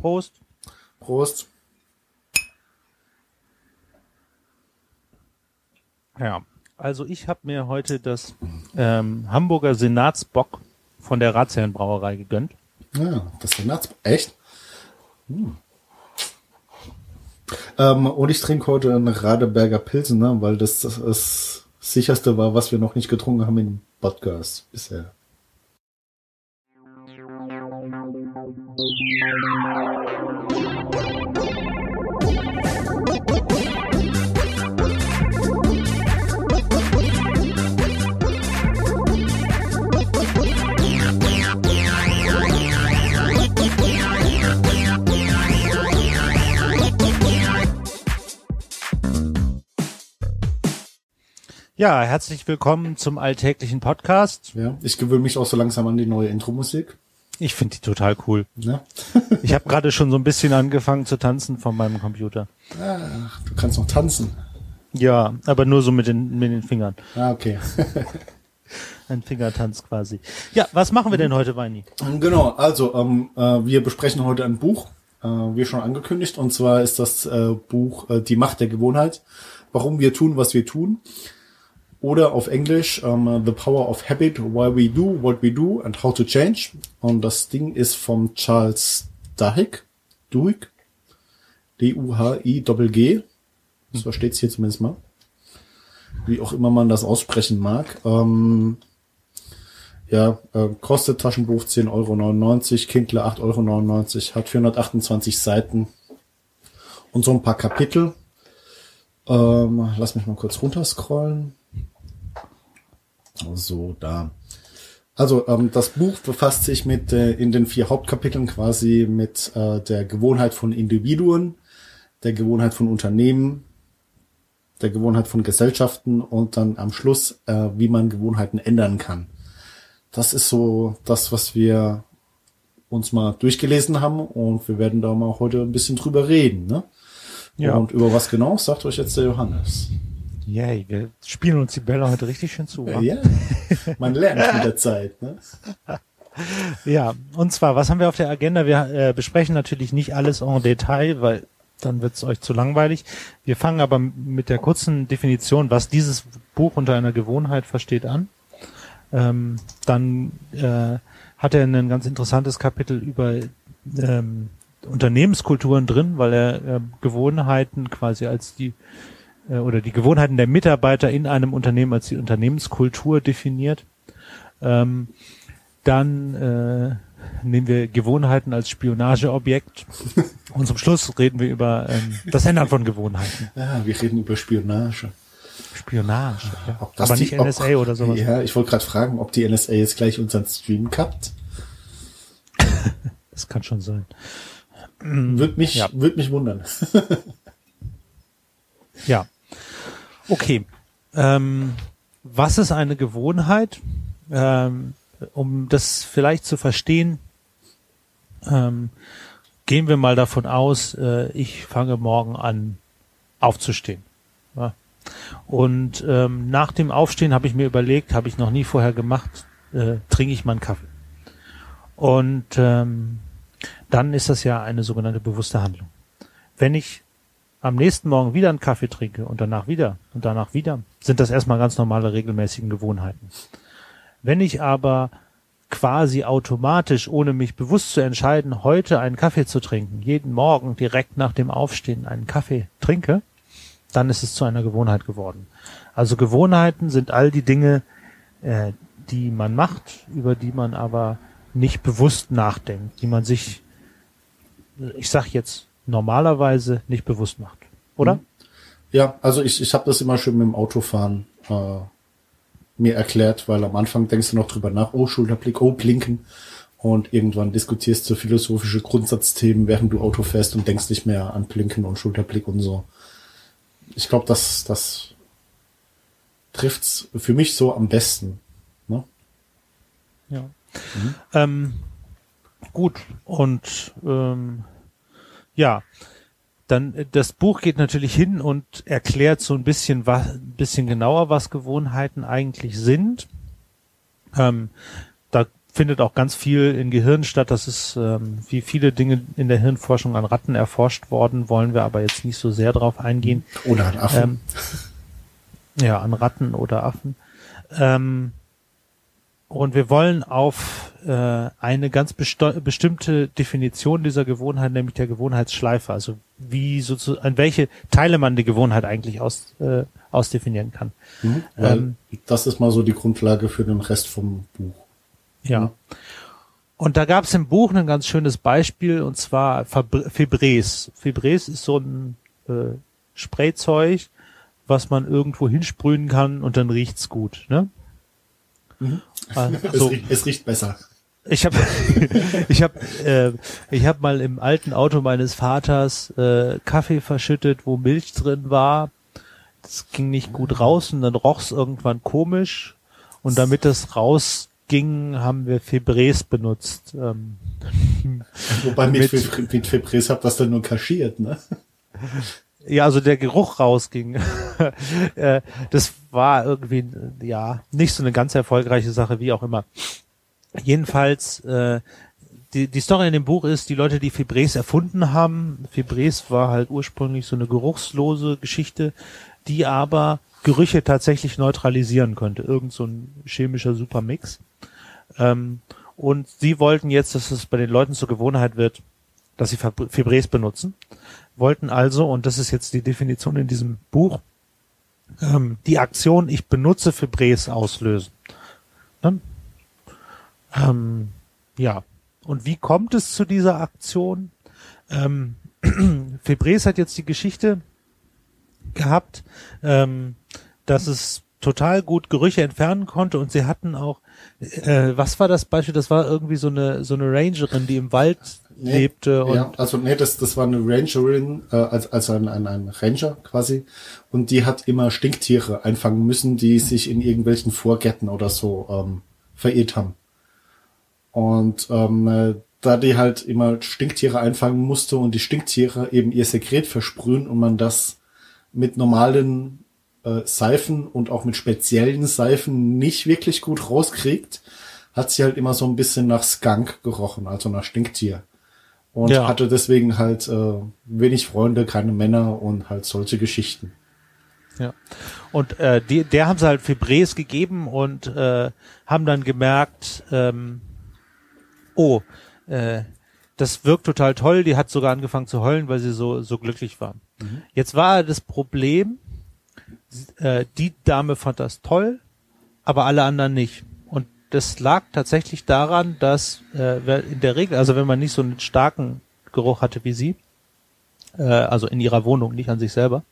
Prost. Prost. Ja, also ich habe mir heute das ähm, Hamburger Senatsbock von der Ratsherrenbrauerei gegönnt. Ja, das Senats... Echt? Hm. Ähm, und ich trinke heute einen Radeberger Pilsen, ne, weil das, das das sicherste war, was wir noch nicht getrunken haben im Podcast bisher. Ja, herzlich willkommen zum alltäglichen Podcast. Ja, ich gewöhne mich auch so langsam an die neue Intro-Musik. Ich finde die total cool. Ne? Ich habe gerade schon so ein bisschen angefangen zu tanzen von meinem Computer. Ach, du kannst noch tanzen. Ja, aber nur so mit den, mit den Fingern. Ah, okay. Ein Fingertanz quasi. Ja, was machen wir denn heute, Weini? Genau, also ähm, äh, wir besprechen heute ein Buch, äh, wie schon angekündigt, und zwar ist das äh, Buch äh, Die Macht der Gewohnheit, warum wir tun, was wir tun. Oder auf Englisch ähm, The Power of Habit, Why We Do, What We Do and How to Change. Und das Ding ist vom Charles Duhigg, Duhigg, D-U-H-I-G-G. So steht's hier zumindest mal. Wie auch immer man das aussprechen mag. Ähm, ja, äh, kostet Taschenbuch 10,99 Euro, Kindle 8,99 Euro, hat 428 Seiten und so ein paar Kapitel. Ähm, lass mich mal kurz runterscrollen. So, da. Also ähm, das Buch befasst sich mit äh, in den vier Hauptkapiteln quasi mit äh, der Gewohnheit von Individuen, der Gewohnheit von Unternehmen, der Gewohnheit von Gesellschaften und dann am Schluss, äh, wie man Gewohnheiten ändern kann. Das ist so das, was wir uns mal durchgelesen haben und wir werden da mal heute ein bisschen drüber reden. Ne? Ja. Und über was genau, sagt euch jetzt der Johannes. Yay, wir spielen uns die Bälle heute richtig schön zu. Ja, man lernt mit der Zeit. Ne? Ja, und zwar, was haben wir auf der Agenda? Wir äh, besprechen natürlich nicht alles en Detail, weil dann wird es euch zu langweilig. Wir fangen aber mit der kurzen Definition, was dieses Buch unter einer Gewohnheit versteht, an. Ähm, dann äh, hat er ein ganz interessantes Kapitel über ähm, Unternehmenskulturen drin, weil er äh, Gewohnheiten quasi als die äh, oder die Gewohnheiten der Mitarbeiter in einem Unternehmen als die Unternehmenskultur definiert. Ähm, dann äh, nehmen wir Gewohnheiten als Spionageobjekt. Und zum Schluss reden wir über ähm, das Ändern von Gewohnheiten. Ja, wir reden über Spionage. Spionage. Ja. Ob das Aber die- nicht ob- NSA oder sowas. Ja, ich wollte gerade fragen, ob die NSA jetzt gleich unseren Stream kappt. Das kann schon sein. Würde mich, Ja. würd mich wundern. Ja. Okay. Ähm, was ist eine Gewohnheit? Ähm, um das vielleicht zu verstehen, ähm, gehen wir mal davon aus, äh, ich fange morgen an aufzustehen. Ja. Und ähm, nach dem Aufstehen habe ich mir überlegt, habe ich noch nie vorher gemacht, äh, trinke ich mal einen Kaffee. Und ähm, dann ist das ja eine sogenannte bewusste Handlung. Wenn ich am nächsten Morgen wieder einen Kaffee trinke und danach wieder und danach wieder, sind das erstmal ganz normale regelmäßigen Gewohnheiten. Wenn ich aber quasi automatisch, ohne mich bewusst zu entscheiden, heute einen Kaffee zu trinken, jeden Morgen direkt nach dem Aufstehen einen Kaffee trinke, dann ist es zu einer Gewohnheit geworden. Also Gewohnheiten sind all die Dinge, äh, die man macht, über die man aber nicht bewusst nachdenkt, die man sich, ich sag jetzt, normalerweise nicht bewusst macht. Oder? Ja, also ich, ich habe das immer schön mit dem Autofahren äh, mir erklärt, weil am Anfang denkst du noch drüber nach, oh, Schulterblick, oh, Blinken. Und irgendwann diskutierst du philosophische Grundsatzthemen, während du Auto fährst und denkst nicht mehr an Blinken und Schulterblick und so. Ich glaube, das, das trifft's für mich so am besten. Ne? Ja. Ähm, gut, und ähm, ja, dann äh, das Buch geht natürlich hin und erklärt so ein bisschen was, ein bisschen genauer, was Gewohnheiten eigentlich sind. Ähm, da findet auch ganz viel in Gehirn statt. Das ist ähm, wie viele Dinge in der Hirnforschung an Ratten erforscht worden, wollen wir aber jetzt nicht so sehr drauf eingehen. Oder an Affen. Ähm, ja, an Ratten oder Affen. Ähm, und wir wollen auf äh, eine ganz bestimmte Definition dieser Gewohnheit, nämlich der Gewohnheitsschleife, also wie sozusagen, an welche Teile man die Gewohnheit eigentlich aus, äh, ausdefinieren kann. Mhm, ähm, das ist mal so die Grundlage für den Rest vom Buch. Ja. Mhm. Und da gab es im Buch ein ganz schönes Beispiel, und zwar Fibres. Fibres ist so ein äh, Sprayzeug, was man irgendwo hinsprühen kann und dann riecht's gut. Ne? Mhm. Also, es, riecht, es riecht besser. Ich habe ich hab, äh, ich hab mal im alten Auto meines Vaters äh, Kaffee verschüttet, wo Milch drin war. Das ging nicht gut raus und dann roch's irgendwann komisch. Und damit das rausging, haben wir Fibres benutzt. Ähm, Wobei mit, mit, Fibres habt das dann nur kaschiert, ne? Ja, also der Geruch rausging. Äh, das war irgendwie, ja, nicht so eine ganz erfolgreiche Sache, wie auch immer. Jedenfalls, äh, die, die Story in dem Buch ist, die Leute, die Fibres erfunden haben, Fibres war halt ursprünglich so eine geruchslose Geschichte, die aber Gerüche tatsächlich neutralisieren könnte. Irgend so ein chemischer Supermix. Ähm, und sie wollten jetzt, dass es bei den Leuten zur Gewohnheit wird, dass sie Fibres benutzen wollten also, und das ist jetzt die Definition in diesem Buch, ähm, die Aktion Ich benutze Fibres auslösen. Ne? Ähm, ja. Und wie kommt es zu dieser Aktion? Ähm, Fibres hat jetzt die Geschichte gehabt, ähm, dass es total gut Gerüche entfernen konnte und sie hatten auch, äh, was war das Beispiel? Das war irgendwie so eine so eine Rangerin, die im Wald nee, lebte. Und ja, also nee, das, das war eine Rangerin, äh, als, also ein, ein, ein Ranger quasi. Und die hat immer Stinktiere einfangen müssen, die sich in irgendwelchen Vorgärten oder so ähm, verirrt haben. Und ähm, äh, da die halt immer Stinktiere einfangen musste und die Stinktiere eben ihr Sekret versprühen und man das mit normalen äh, Seifen und auch mit speziellen Seifen nicht wirklich gut rauskriegt, hat sie halt immer so ein bisschen nach Skunk gerochen, also nach Stinktier und ja. hatte deswegen halt äh, wenig Freunde, keine Männer und halt solche Geschichten. Ja. Und äh, die, der haben sie halt Fibres gegeben und äh, haben dann gemerkt, ähm, oh, äh, das wirkt total toll. Die hat sogar angefangen zu heulen, weil sie so so glücklich war. Mhm. Jetzt war das Problem, äh, die Dame fand das toll, aber alle anderen nicht das lag tatsächlich daran, dass äh, in der Regel, also wenn man nicht so einen starken Geruch hatte wie sie, äh, also in ihrer Wohnung, nicht an sich selber,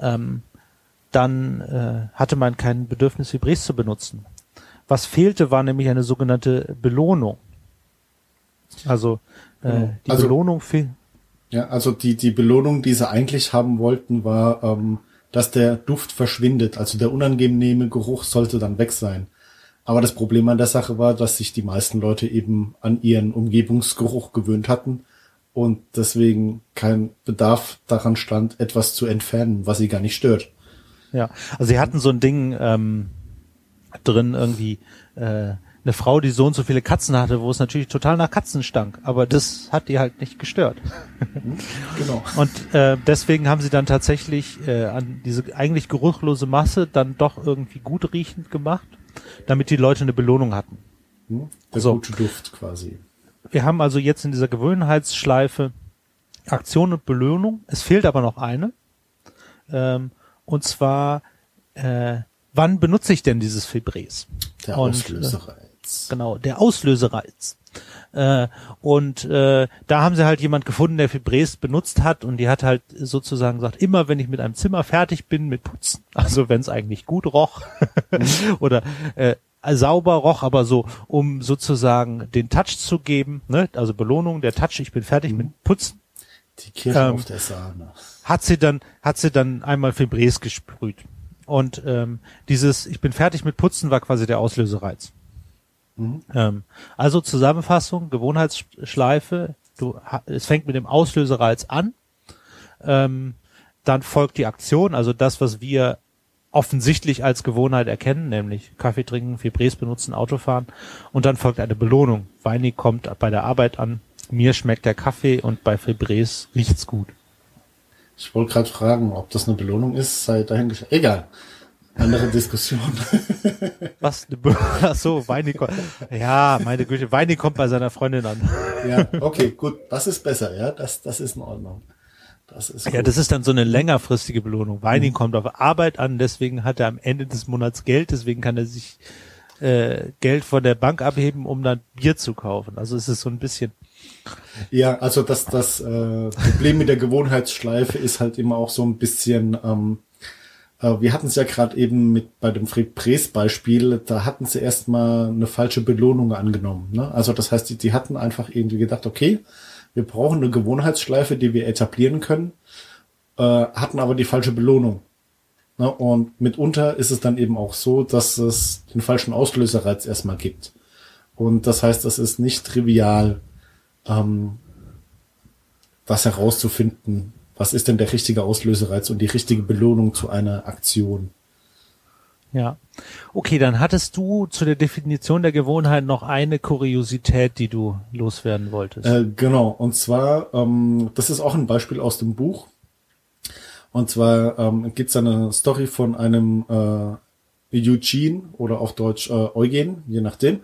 ähm, dann äh, hatte man kein Bedürfnis, Fibres zu benutzen. Was fehlte, war nämlich eine sogenannte Belohnung. Also äh, genau. die also, Belohnung fehlt. Ja, also die, die Belohnung, die sie eigentlich haben wollten, war, ähm, dass der Duft verschwindet. Also der unangenehme Geruch sollte dann weg sein. Aber das Problem an der Sache war, dass sich die meisten Leute eben an ihren Umgebungsgeruch gewöhnt hatten und deswegen kein Bedarf daran stand, etwas zu entfernen, was sie gar nicht stört. Ja, also sie hatten so ein Ding ähm, drin irgendwie äh, eine Frau, die so und so viele Katzen hatte, wo es natürlich total nach Katzen stank, aber das hat die halt nicht gestört. genau. Und äh, deswegen haben sie dann tatsächlich äh, an diese eigentlich geruchlose Masse dann doch irgendwie gut riechend gemacht damit die Leute eine Belohnung hatten. Hm? Der so. gute Duft quasi. Wir haben also jetzt in dieser Gewöhnheitsschleife Aktion und Belohnung. Es fehlt aber noch eine. Ähm, und zwar, äh, wann benutze ich denn dieses Fibres? Der und. Äh, genau, der Auslösereiz. Äh, und äh, da haben sie halt jemand gefunden, der Fibres benutzt hat und die hat halt sozusagen gesagt, immer wenn ich mit einem Zimmer fertig bin mit Putzen, also wenn es eigentlich gut roch oder äh, sauber roch, aber so, um sozusagen den Touch zu geben, ne? also Belohnung, der Touch, ich bin fertig mhm. mit Putzen. Die Kirche ähm, auf der Sahne. Hat sie dann, hat sie dann einmal Fibres gesprüht. Und ähm, dieses, ich bin fertig mit Putzen war quasi der Auslösereiz. Mhm. Ähm, also Zusammenfassung, Gewohnheitsschleife, du, es fängt mit dem Auslösereiz an, ähm, dann folgt die Aktion, also das, was wir offensichtlich als Gewohnheit erkennen, nämlich Kaffee trinken, Fibres benutzen, Autofahren und dann folgt eine Belohnung. Weini kommt bei der Arbeit an, mir schmeckt der Kaffee und bei Fibres riecht's gut. Ich wollte gerade fragen, ob das eine Belohnung ist, sei dahingestellt. Egal. Andere Diskussion. Was? Ach so, Weini kommt. Ja, meine Güte, Weini kommt bei seiner Freundin an. Ja, okay, gut. Das ist besser, ja. Das, das ist in Ordnung. Das ist ja, das ist dann so eine längerfristige Belohnung. Weini mhm. kommt auf Arbeit an, deswegen hat er am Ende des Monats Geld, deswegen kann er sich äh, Geld von der Bank abheben, um dann Bier zu kaufen. Also es ist so ein bisschen. Ja, also das, das äh, Problem mit der Gewohnheitsschleife ist halt immer auch so ein bisschen, ähm, äh, wir hatten es ja gerade eben mit bei dem Fred Prees Beispiel, da hatten sie erstmal eine falsche Belohnung angenommen. Ne? Also das heißt, die, die hatten einfach irgendwie gedacht, okay, wir brauchen eine Gewohnheitsschleife, die wir etablieren können, äh, hatten aber die falsche Belohnung. Ne? Und mitunter ist es dann eben auch so, dass es den falschen Auslöserreiz erstmal gibt. Und das heißt, es ist nicht trivial, ähm, das herauszufinden, was ist denn der richtige Auslösereiz und die richtige Belohnung zu einer Aktion. Ja. Okay, dann hattest du zu der Definition der Gewohnheit noch eine Kuriosität, die du loswerden wolltest. Äh, genau, und zwar, ähm, das ist auch ein Beispiel aus dem Buch. Und zwar ähm, gibt es eine Story von einem äh, Eugene oder auf Deutsch äh, Eugen, je nachdem.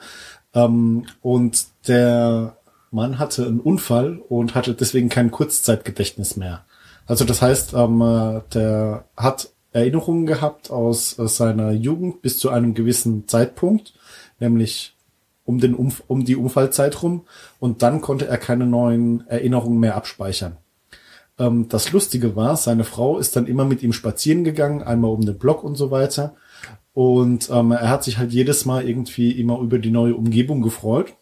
Ähm, und der Mann hatte einen Unfall und hatte deswegen kein Kurzzeitgedächtnis mehr. Also das heißt, ähm, äh, der hat Erinnerungen gehabt aus, aus seiner Jugend bis zu einem gewissen Zeitpunkt, nämlich um den Umf um die Unfallzeit rum und dann konnte er keine neuen Erinnerungen mehr abspeichern. Ähm, das Lustige war, seine Frau ist dann immer mit ihm spazieren gegangen, einmal um den Block und so weiter. Und ähm, er hat sich halt jedes Mal irgendwie immer über die neue Umgebung gefreut.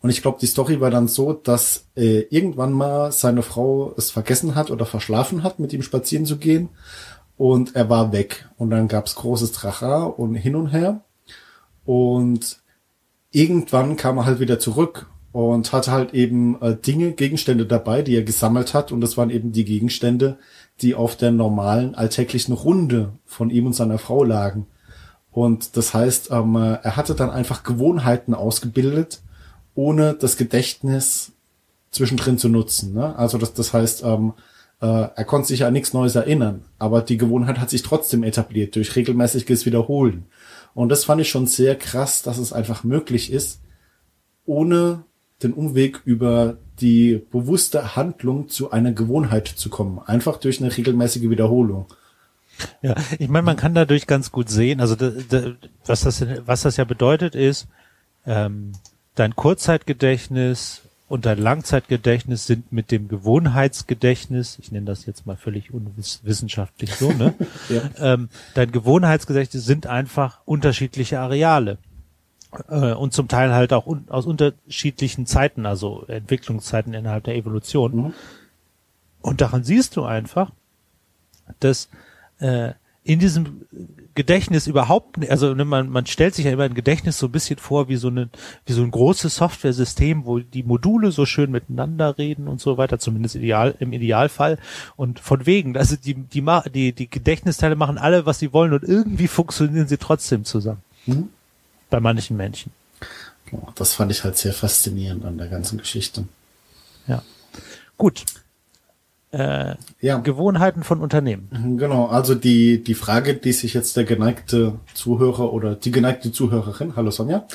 Und ich glaube, die Story war dann so, dass äh, irgendwann mal seine Frau es vergessen hat oder verschlafen hat, mit ihm spazieren zu gehen und er war weg. Und dann gab's großes Tracha und hin und her. Und irgendwann kam er halt wieder zurück und hatte halt eben äh, Dinge, Gegenstände dabei, die er gesammelt hat. Und das waren eben die Gegenstände, die auf der normalen alltäglichen Runde von ihm und seiner Frau lagen. Und das heißt, ähm, er hatte dann einfach Gewohnheiten ausgebildet, ohne das Gedächtnis zwischendrin zu nutzen. Ne? Also das, das heißt, ähm, äh, er konnte sich an nichts Neues erinnern, aber die Gewohnheit hat sich trotzdem etabliert durch regelmäßiges Wiederholen. Und das fand ich schon sehr krass, dass es einfach möglich ist, ohne den Umweg über die bewusste Handlung zu einer Gewohnheit zu kommen. Einfach durch eine regelmäßige Wiederholung. Ja, ich meine, man kann dadurch ganz gut sehen, also was das, was das ja bedeutet ist, ähm, dein Kurzzeitgedächtnis und dein Langzeitgedächtnis sind mit dem Gewohnheitsgedächtnis, ich nenne das jetzt mal völlig unwissenschaftlich so, ne? ja. ähm, dein Gewohnheitsgedächtnis sind einfach unterschiedliche Areale. Äh, und zum Teil halt auch un aus unterschiedlichen Zeiten, also Entwicklungszeiten innerhalb der Evolution. Mhm. Und daran siehst du einfach, dass äh, in diesem Gedächtnis überhaupt, also ne, man, man stellt sich ja immer ein Gedächtnis so ein bisschen vor wie so, eine, wie so ein großes Software-System, wo die Module so schön miteinander reden und so weiter, zumindest ideal, im Idealfall. Und von wegen, also die, die, die, die Gedächtnisteile machen alle, was sie wollen und irgendwie funktionieren sie trotzdem zusammen. Mhm. Bei manchen Menschen. Das fand ich halt sehr faszinierend an der ganzen Geschichte. Ja. Gut, äh, ja. Gewohnheiten von Unternehmen. Mhm, genau, also die, die Frage, die sich jetzt der geneigte Zuhörer oder die geneigte Zuhörerin, hallo Sonja,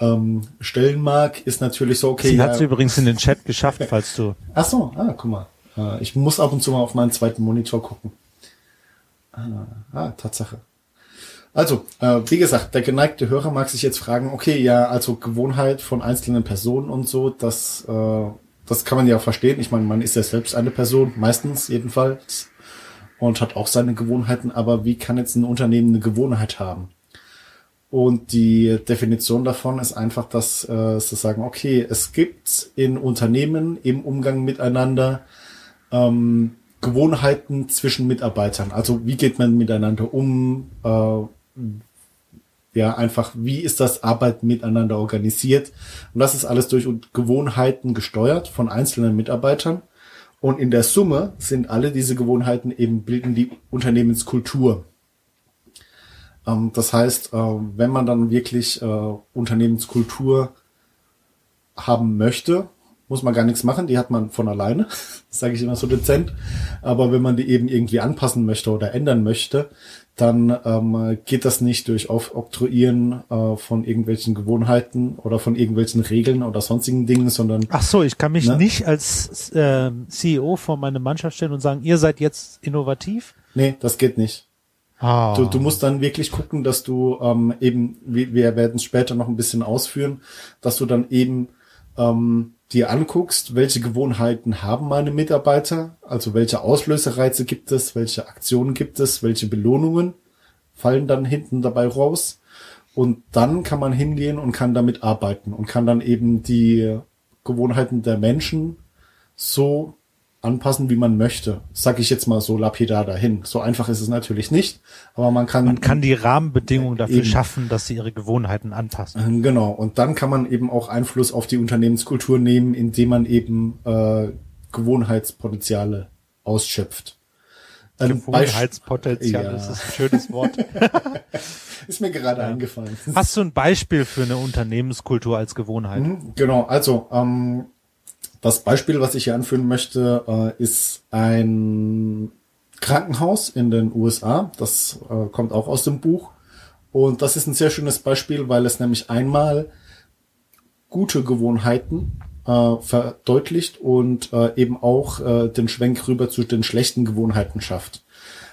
ähm, stellen mag, ist natürlich so, okay. Sie hat es übrigens in den Chat geschafft, falls du. Ach so, ah, guck mal. Äh, ich muss ab und zu mal auf meinen zweiten Monitor gucken. Ah, ah Tatsache. Also, äh, wie gesagt, der geneigte Hörer mag sich jetzt fragen, okay, ja, also Gewohnheit von einzelnen Personen und so, das äh, das kann man ja verstehen. Ich meine, man ist ja selbst eine Person, meistens jedenfalls, und hat auch seine Gewohnheiten. Aber wie kann jetzt ein Unternehmen eine Gewohnheit haben? Und die Definition davon ist einfach, dass äh, sie sagen, okay, es gibt in Unternehmen im Umgang miteinander ähm, Gewohnheiten zwischen Mitarbeitern. Also wie geht man miteinander um? Äh, ja, einfach, wie ist das Arbeiten miteinander organisiert? Und das ist alles durch Gewohnheiten gesteuert von einzelnen Mitarbeitern. Und in der Summe sind alle diese Gewohnheiten eben bilden die Unternehmenskultur. Ähm, das heißt, äh, wenn man dann wirklich äh, Unternehmenskultur haben möchte, muss man gar nichts machen, die hat man von alleine, sage ich immer so dezent. Aber wenn man die eben irgendwie anpassen möchte oder ändern möchte, dann ähm, geht das nicht durch Aufoktroyieren äh, von irgendwelchen Gewohnheiten oder von irgendwelchen Regeln oder sonstigen Dingen, sondern Ach so, ich kann mich ne? nicht als äh, CEO vor meine Mannschaft stellen und sagen, ihr seid jetzt innovativ. Nee, das geht nicht. Ah. Du, du musst dann wirklich gucken, dass du ähm, eben, wir, wir werden es später noch ein bisschen ausführen, dass du dann eben ähm, dir anguckst, welche Gewohnheiten haben meine Mitarbeiter, also welche Auslösereize gibt es, welche Aktionen gibt es, welche Belohnungen fallen dann hinten dabei raus. Und dann kann man hingehen und kann damit arbeiten und kann dann eben die Gewohnheiten der Menschen so anpassen, wie man möchte. Sag ich jetzt mal so lapidar dahin. So einfach ist es natürlich nicht, aber man kann. Man kann die Rahmenbedingungen dafür eben, schaffen, dass sie ihre Gewohnheiten anpassen. Ähm, genau. Und dann kann man eben auch Einfluss auf die Unternehmenskultur nehmen, indem man eben äh, Gewohnheitspotenziale ausschöpft. Gewohnheitspotenzial, ja. das ist ein schönes Wort. ist mir gerade ja. eingefallen. Hast du ein Beispiel für eine Unternehmenskultur als Gewohnheit? Mhm, genau, also ähm, das Beispiel, was ich hier anführen möchte, äh, ist ein Krankenhaus in den USA. Das äh, kommt auch aus dem Buch. Und das ist ein sehr schönes Beispiel, weil es nämlich einmal gute Gewohnheiten äh, verdeutlicht und eben auch den Schwenk rüber zu den schlechten Gewohnheiten schafft.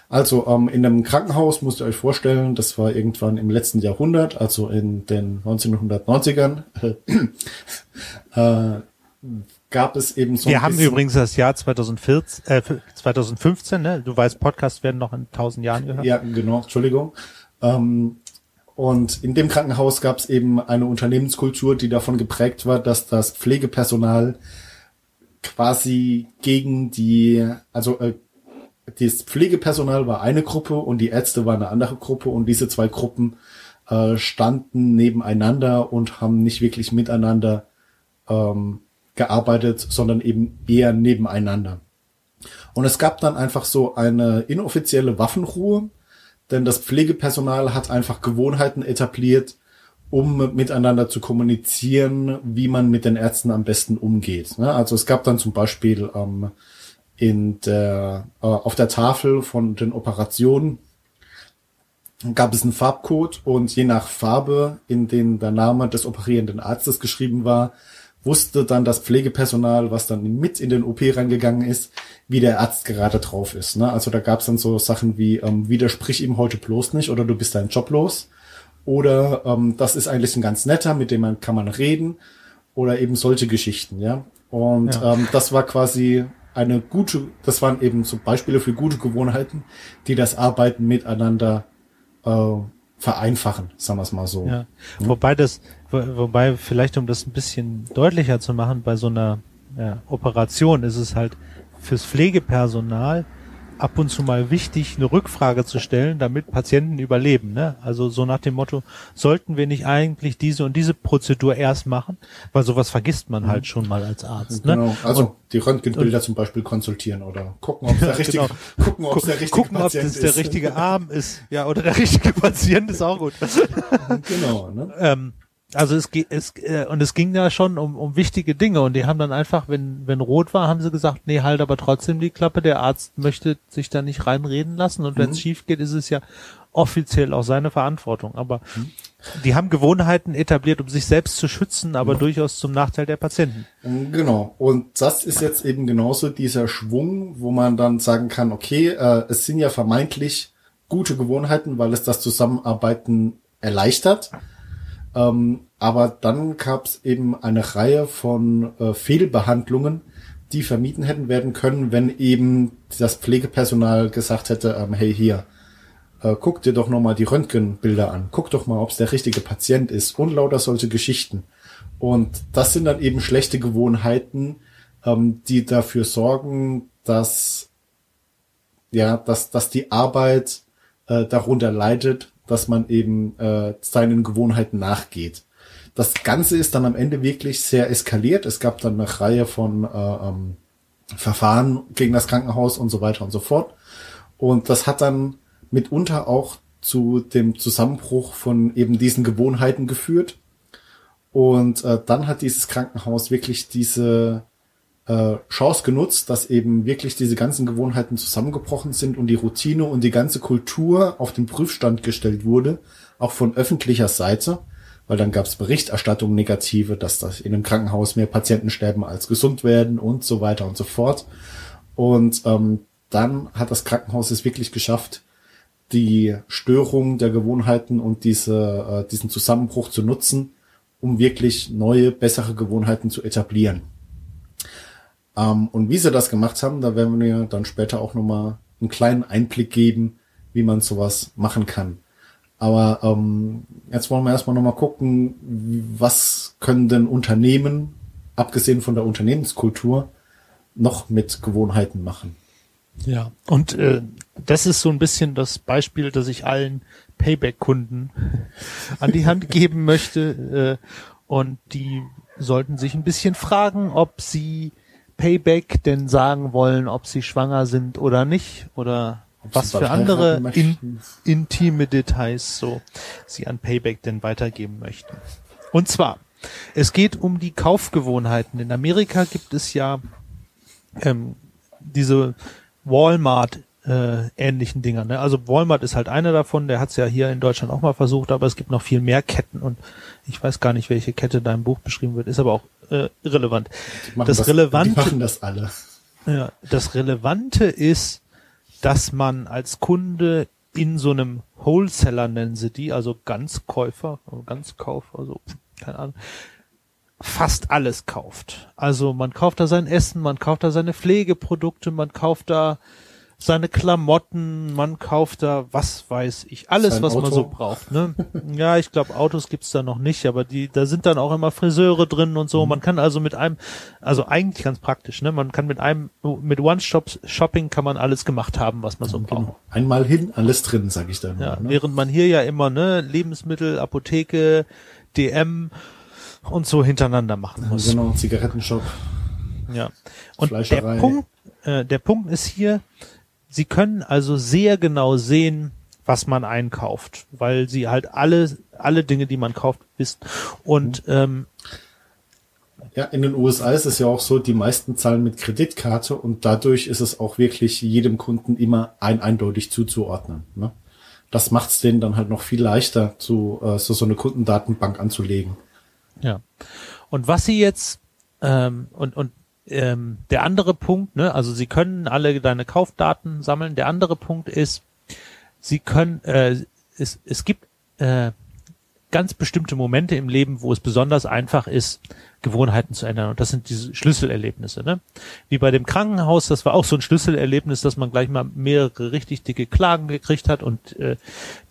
Also ähm, in einem Krankenhaus müsst ihr euch vorstellen, das war irgendwann im letzten Jahrhundert, also in den 1990ern, äh, gab es eben so. Wir haben übrigens das Jahr 2014, äh, 2015, ne? Du weißt, Podcasts werden noch in tausend Jahren gehört. Ja, genau, Entschuldigung. Ähm, und in dem Krankenhaus gab es eben eine Unternehmenskultur, die davon geprägt war, dass das Pflegepersonal quasi gegen die, also äh, das Pflegepersonal war eine Gruppe und die Ärzte war eine andere Gruppe und diese zwei Gruppen äh, standen nebeneinander und haben nicht wirklich miteinander ähm, gearbeitet, sondern eben eher nebeneinander. Und es gab dann einfach so eine inoffizielle Waffenruhe, denn das Pflegepersonal hat einfach Gewohnheiten etabliert, um miteinander zu kommunizieren, wie man mit den Ärzten am besten umgeht. Ne? Also es gab dann zum Beispiel ähm, in der, äh, auf der Tafel von den Operationen gab es einen Farbcode und je nach Farbe, in dem der Name des operierenden Arztes geschrieben war, wusste dann das Pflegepersonal, was dann mit in den OP reingegangen ist, wie der Arzt gerade drauf ist. Ne? Also da gab es dann so Sachen wie, ähm, widersprich ihm heute bloß nicht oder du bist deinen Job los. Oder ähm, das ist eigentlich ein ganz netter, mit dem man kann man reden. Oder eben solche Geschichten, ja. Und ja. Ähm, das war quasi eine gute, das waren eben so Beispiele für gute Gewohnheiten, die das Arbeiten miteinander äh, vereinfachen, sagen wir es mal so. Ja. Wobei das, wobei vielleicht um das ein bisschen deutlicher zu machen, bei so einer ja, Operation ist es halt fürs Pflegepersonal ab und zu mal wichtig, eine Rückfrage zu stellen, damit Patienten überleben. Ne? Also so nach dem Motto, sollten wir nicht eigentlich diese und diese Prozedur erst machen? Weil sowas vergisst man halt mhm. schon mal als Arzt. Ne? Genau, also und, die Röntgenbilder und, zum Beispiel konsultieren oder gucken, ob der richtige, genau. gucken, ob der richtige gucken, Patient ob das der richtige Arm ist. Ja, oder der richtige Patient ist auch gut. genau. Ne? Ähm, also es, es äh, und es ging da schon um, um wichtige Dinge und die haben dann einfach, wenn wenn rot war, haben sie gesagt, nee, halt aber trotzdem die Klappe. Der Arzt möchte sich da nicht reinreden lassen und mhm. wenn es schief geht, ist es ja offiziell auch seine Verantwortung. Aber mhm. die haben Gewohnheiten etabliert, um sich selbst zu schützen, aber mhm. durchaus zum Nachteil der Patienten. Genau. Und das ist jetzt eben genauso dieser Schwung, wo man dann sagen kann, okay, äh, es sind ja vermeintlich gute Gewohnheiten, weil es das Zusammenarbeiten erleichtert. Ähm, aber dann gab es eben eine Reihe von äh, Fehlbehandlungen, die vermieden hätten werden können, wenn eben das Pflegepersonal gesagt hätte, ähm, hey hier, äh, guck dir doch nochmal die Röntgenbilder an, guck doch mal, ob es der richtige Patient ist und lauter solche Geschichten. Und das sind dann eben schlechte Gewohnheiten, ähm, die dafür sorgen, dass ja, dass, dass die Arbeit äh, darunter leidet dass man eben äh, seinen Gewohnheiten nachgeht. Das Ganze ist dann am Ende wirklich sehr eskaliert. Es gab dann eine Reihe von äh, ähm, Verfahren gegen das Krankenhaus und so weiter und so fort. Und das hat dann mitunter auch zu dem Zusammenbruch von eben diesen Gewohnheiten geführt. Und äh, dann hat dieses Krankenhaus wirklich diese äh, Chance genutzt, dass eben wirklich diese ganzen Gewohnheiten zusammengebrochen sind und die Routine und die ganze Kultur auf den Prüfstand gestellt wurde, auch von öffentlicher Seite, weil dann gab es Berichterstattung negative, dass das in einem Krankenhaus mehr Patienten sterben als gesund werden und so weiter und so fort. Und ähm, dann hat das Krankenhaus es wirklich geschafft, die Störung der Gewohnheiten und diese, äh, diesen Zusammenbruch zu nutzen, um wirklich neue, bessere Gewohnheiten zu etablieren. Ähm, und wie sie das gemacht haben, da werden wir dann später auch nochmal einen kleinen Einblick geben, wie man sowas machen kann. Aber ähm, jetzt wollen wir erstmal nochmal gucken, was können denn Unternehmen, abgesehen von der Unternehmenskultur, noch mit Gewohnheiten machen. Ja, und äh, das ist so ein bisschen das Beispiel, das ich allen Payback-Kunden an die Hand geben möchte. Äh, und die sollten sich ein bisschen fragen, ob sie Payback denn sagen wollen, ob sie schwanger sind oder nicht oder ob was für andere in, intime Details so sie an Payback denn weitergeben möchten. Und zwar, es geht um die Kaufgewohnheiten. In Amerika gibt es ja ähm, diese Walmart äh, ähnlichen Dinger. Ne? Also Walmart ist halt einer davon, der hat es ja hier in Deutschland auch mal versucht, aber es gibt noch viel mehr Ketten und ich weiß gar nicht, welche Kette da im Buch beschrieben wird, ist aber auch äh, irrelevant. Das, das Relevante, die machen das alle. Ja, das Relevante ist, dass man als Kunde in so einem Wholesaler nennen sie die, also Ganzkäufer, Ganzkauf, also keine Ahnung, fast alles kauft. Also man kauft da sein Essen, man kauft da seine Pflegeprodukte, man kauft da seine Klamotten, man kauft da, was weiß ich, alles, Sein was Auto. man so braucht. Ne? Ja, ich glaube, Autos gibt's da noch nicht, aber die, da sind dann auch immer Friseure drin und so. Mhm. Man kann also mit einem, also eigentlich ganz praktisch, ne? Man kann mit einem, mit One-Stop-Shopping kann man alles gemacht haben, was man so genau. braucht. Einmal hin, alles drin, sag ich dann. Ja, mal, ne? Während man hier ja immer, ne, Lebensmittel, Apotheke, DM und so hintereinander machen muss. Genau, Zigarettenshop. Ja. Und der Punkt, äh, der Punkt ist hier, Sie können also sehr genau sehen, was man einkauft, weil sie halt alle, alle Dinge, die man kauft, wissen. Und ähm, ja, in den USA ist es ja auch so, die meisten zahlen mit Kreditkarte und dadurch ist es auch wirklich jedem Kunden immer ein eindeutig zuzuordnen. Ne? Das macht es denen dann halt noch viel leichter, zu, äh, so, so eine Kundendatenbank anzulegen. Ja. Und was sie jetzt ähm, und, und ähm, der andere Punkt, ne, also sie können alle deine Kaufdaten sammeln. Der andere Punkt ist, sie können, äh, es, es gibt äh, ganz bestimmte Momente im Leben, wo es besonders einfach ist, Gewohnheiten zu ändern. Und das sind diese Schlüsselerlebnisse. Ne? Wie bei dem Krankenhaus, das war auch so ein Schlüsselerlebnis, dass man gleich mal mehrere richtig dicke Klagen gekriegt hat und äh,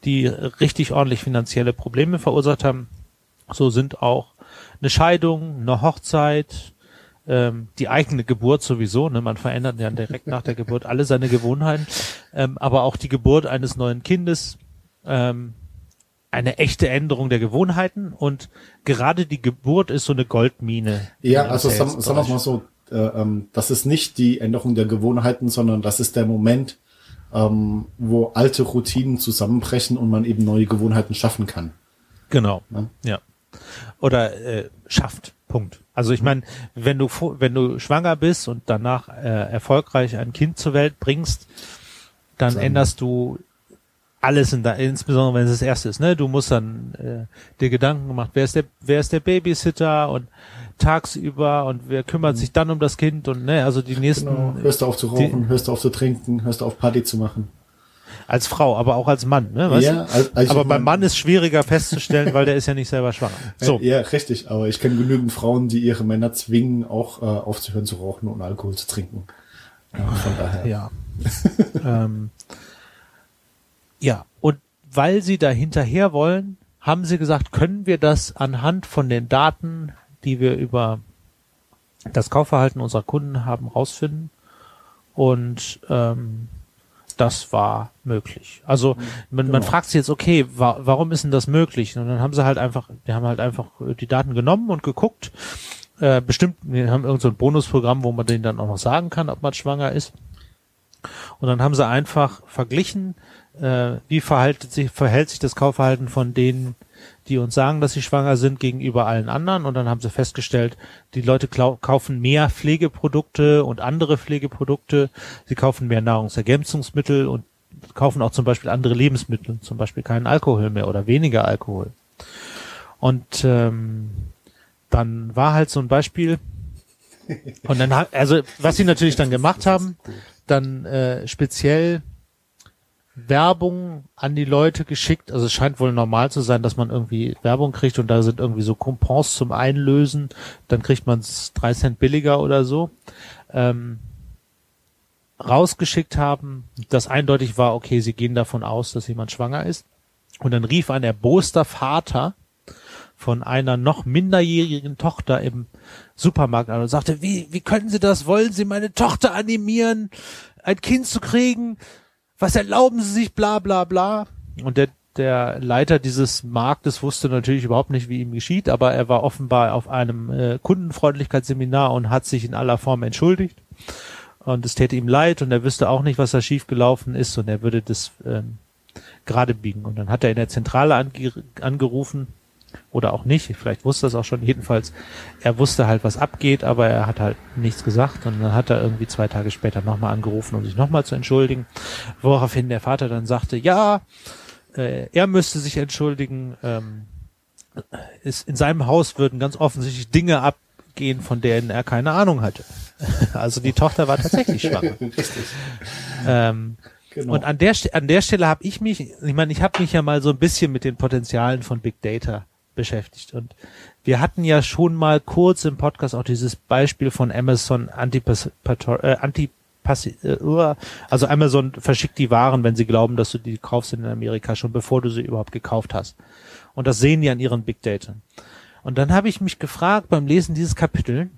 die richtig ordentlich finanzielle Probleme verursacht haben. So sind auch eine Scheidung, eine Hochzeit, ähm, die eigene Geburt sowieso, ne? man verändert ja direkt nach der Geburt alle seine Gewohnheiten, ähm, aber auch die Geburt eines neuen Kindes, ähm, eine echte Änderung der Gewohnheiten und gerade die Geburt ist so eine Goldmine. Ja, also sagen, sagen wir mal so, äh, ähm, das ist nicht die Änderung der Gewohnheiten, sondern das ist der Moment, ähm, wo alte Routinen zusammenbrechen und man eben neue Gewohnheiten schaffen kann. Genau, ja. ja. Oder äh, schafft. Punkt. Also ich meine, wenn du wenn du schwanger bist und danach äh, erfolgreich ein Kind zur Welt bringst, dann Zusammen. änderst du alles in da, insbesondere wenn es das erste ist, ne? Du musst dann äh, dir Gedanken gemacht, wer ist der, wer ist der Babysitter und tagsüber und wer kümmert mhm. sich dann um das Kind und ne, also die nächsten. Genau. Hörst du auf zu rauchen, die, hörst du auf zu trinken, hörst du auf Party zu machen. Als Frau, aber auch als Mann, ne? Weißt ja, als, als aber beim Mann ist schwieriger festzustellen, weil der ist ja nicht selber schwanger. So. Ja, richtig, aber ich kenne genügend Frauen, die ihre Männer zwingen, auch äh, aufzuhören zu rauchen und Alkohol zu trinken. Ja, von daher. Ja. ähm, ja, und weil sie da hinterher wollen, haben sie gesagt, können wir das anhand von den Daten, die wir über das Kaufverhalten unserer Kunden haben, rausfinden. Und ähm, das war möglich. Also mhm. man, man genau. fragt sich jetzt, okay, wa warum ist denn das möglich? Und dann haben sie halt einfach, die haben halt einfach die Daten genommen und geguckt. Äh, bestimmt, wir haben irgendein so Bonusprogramm, wo man denen dann auch noch sagen kann, ob man schwanger ist. Und dann haben sie einfach verglichen, äh, wie verhält sich, verhält sich das Kaufverhalten von denen, die uns sagen, dass sie schwanger sind, gegenüber allen anderen. Und dann haben sie festgestellt, die Leute kaufen mehr Pflegeprodukte und andere Pflegeprodukte. Sie kaufen mehr Nahrungsergänzungsmittel und kaufen auch zum Beispiel andere Lebensmittel, zum Beispiel keinen Alkohol mehr oder weniger Alkohol. Und ähm, dann war halt so ein Beispiel. Und dann also was sie natürlich dann gemacht haben, dann äh, speziell Werbung an die Leute geschickt. Also es scheint wohl normal zu sein, dass man irgendwie Werbung kriegt und da sind irgendwie so Coupons zum Einlösen. Dann kriegt man es drei Cent billiger oder so. Ähm, rausgeschickt haben, das eindeutig war, okay, sie gehen davon aus, dass jemand schwanger ist. Und dann rief ein erboster Vater von einer noch minderjährigen Tochter im Supermarkt an und sagte, wie, wie können Sie das? Wollen Sie meine Tochter animieren, ein Kind zu kriegen? Was erlauben Sie sich, bla bla bla. Und der, der Leiter dieses Marktes wusste natürlich überhaupt nicht, wie ihm geschieht, aber er war offenbar auf einem äh, Kundenfreundlichkeitsseminar und hat sich in aller Form entschuldigt. Und es täte ihm leid und er wüsste auch nicht, was da schiefgelaufen ist und er würde das ähm, gerade biegen. Und dann hat er in der Zentrale ange angerufen oder auch nicht. Vielleicht wusste er es auch schon. Jedenfalls, er wusste halt, was abgeht, aber er hat halt nichts gesagt. Und dann hat er irgendwie zwei Tage später nochmal angerufen, um sich nochmal zu entschuldigen. Woraufhin der Vater dann sagte, ja, äh, er müsste sich entschuldigen. Ähm, ist, in seinem Haus würden ganz offensichtlich Dinge abgehen, von denen er keine Ahnung hatte. also die Tochter war tatsächlich schwanger. ähm, Genau. Und an der, an der Stelle habe ich mich, ich meine, ich habe mich ja mal so ein bisschen mit den Potenzialen von Big Data beschäftigt. Und wir hatten ja schon mal kurz im Podcast auch dieses Beispiel von Amazon Antipator, äh, Antipassi, äh, also Amazon verschickt die Waren, wenn sie glauben, dass du die kaufst in Amerika schon bevor du sie überhaupt gekauft hast. Und das sehen die an ihren Big Data. Und dann habe ich mich gefragt beim Lesen dieses Kapitel,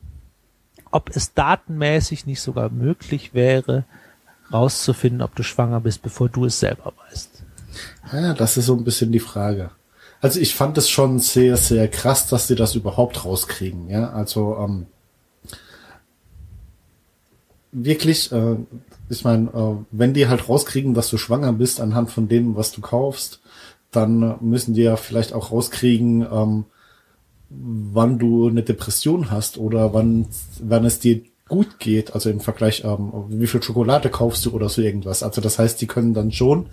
ob es datenmäßig nicht sogar möglich wäre, rauszufinden, ob du schwanger bist, bevor du es selber weißt. Ja, das ist so ein bisschen die Frage. Also ich fand es schon sehr, sehr krass, dass sie das überhaupt rauskriegen. Ja, also ähm, wirklich, äh, ich meine, äh, wenn die halt rauskriegen, dass du schwanger bist anhand von dem, was du kaufst, dann müssen die ja vielleicht auch rauskriegen, ähm, wann du eine Depression hast oder wann, wann es dir gut geht, also im Vergleich, ähm, wie viel Schokolade kaufst du oder so irgendwas. Also das heißt, die können dann schon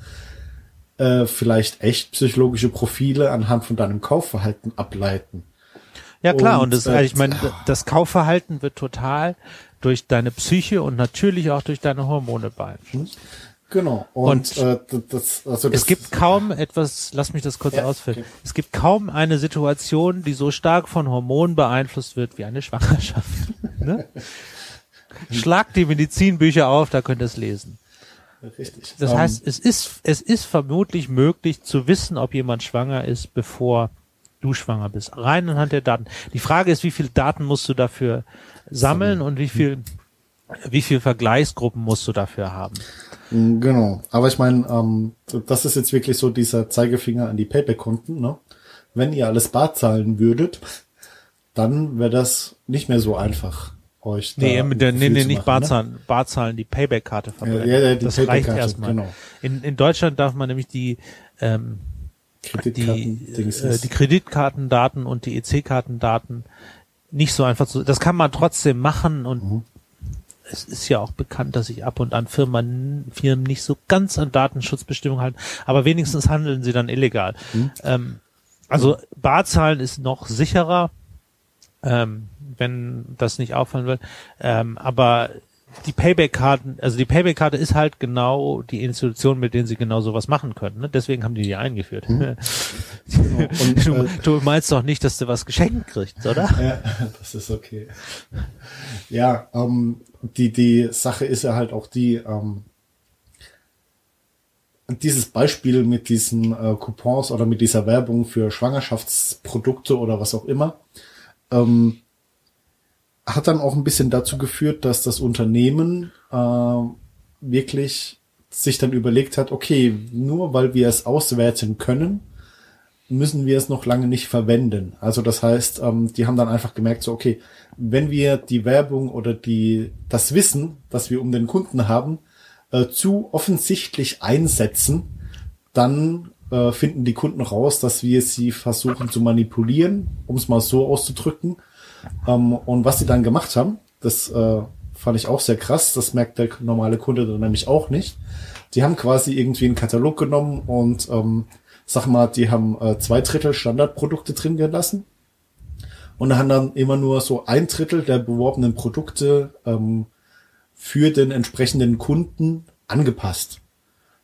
äh, vielleicht echt psychologische Profile anhand von deinem Kaufverhalten ableiten. Ja klar, und, und das, äh, ich meine, das Kaufverhalten wird total durch deine Psyche und natürlich auch durch deine Hormone beeinflusst. Genau. Und, und äh, das, also das es gibt kaum etwas, lass mich das kurz ja, ausführen. Okay. Es gibt kaum eine Situation, die so stark von Hormonen beeinflusst wird wie eine Schwangerschaft. ne? Schlag die Medizinbücher auf, da könnt ihr es lesen. Richtig. Das um, heißt, es ist, es ist vermutlich möglich zu wissen, ob jemand schwanger ist, bevor du schwanger bist. Rein anhand der Daten. Die Frage ist, wie viele Daten musst du dafür sammeln und wie viel, wie viel Vergleichsgruppen musst du dafür haben? Mm, genau. Aber ich meine, ähm, das ist jetzt wirklich so dieser Zeigefinger an die Payback-Konten. Ne? Wenn ihr alles bar zahlen würdet, dann wäre das nicht mehr so einfach euch Nee, mit der, nee, nee, nicht machen, Barzahlen, ne? Barzahlen, die Payback-Karte verbrennen. Ja, ja, die das reicht erstmal. Genau. In, in Deutschland darf man nämlich die, ähm, die, äh, die Kreditkartendaten und die EC-Kartendaten nicht so einfach zu, das kann man trotzdem machen und mhm. es ist ja auch bekannt, dass sich ab und an Firmen, Firmen nicht so ganz an Datenschutzbestimmungen halten, aber wenigstens handeln sie dann illegal. Mhm. Ähm, also Barzahlen ist noch sicherer, ähm, wenn das nicht auffallen will. Ähm, aber die Payback-Karten, also die Payback-Karte ist halt genau die Institution, mit denen sie genau sowas machen können. Ne? Deswegen haben die die eingeführt. Hm. Und, du, äh, du, meinst doch nicht, dass du was geschenkt kriegst, oder? Ja, das ist okay. Ja, ähm, die, die Sache ist ja halt auch die, ähm, dieses Beispiel mit diesen äh, Coupons oder mit dieser Werbung für Schwangerschaftsprodukte oder was auch immer, ähm, hat dann auch ein bisschen dazu geführt, dass das Unternehmen äh, wirklich sich dann überlegt hat, okay, nur weil wir es auswerten können, müssen wir es noch lange nicht verwenden. Also das heißt, ähm, die haben dann einfach gemerkt, so okay, wenn wir die Werbung oder die das Wissen, das wir um den Kunden haben, äh, zu offensichtlich einsetzen, dann äh, finden die Kunden raus, dass wir sie versuchen zu manipulieren, um es mal so auszudrücken. Ähm, und was sie dann gemacht haben, das äh, fand ich auch sehr krass, das merkt der normale Kunde dann nämlich auch nicht. Die haben quasi irgendwie einen Katalog genommen und ähm, sag mal, die haben äh, zwei Drittel Standardprodukte drin gelassen und haben dann immer nur so ein Drittel der beworbenen Produkte ähm, für den entsprechenden Kunden angepasst.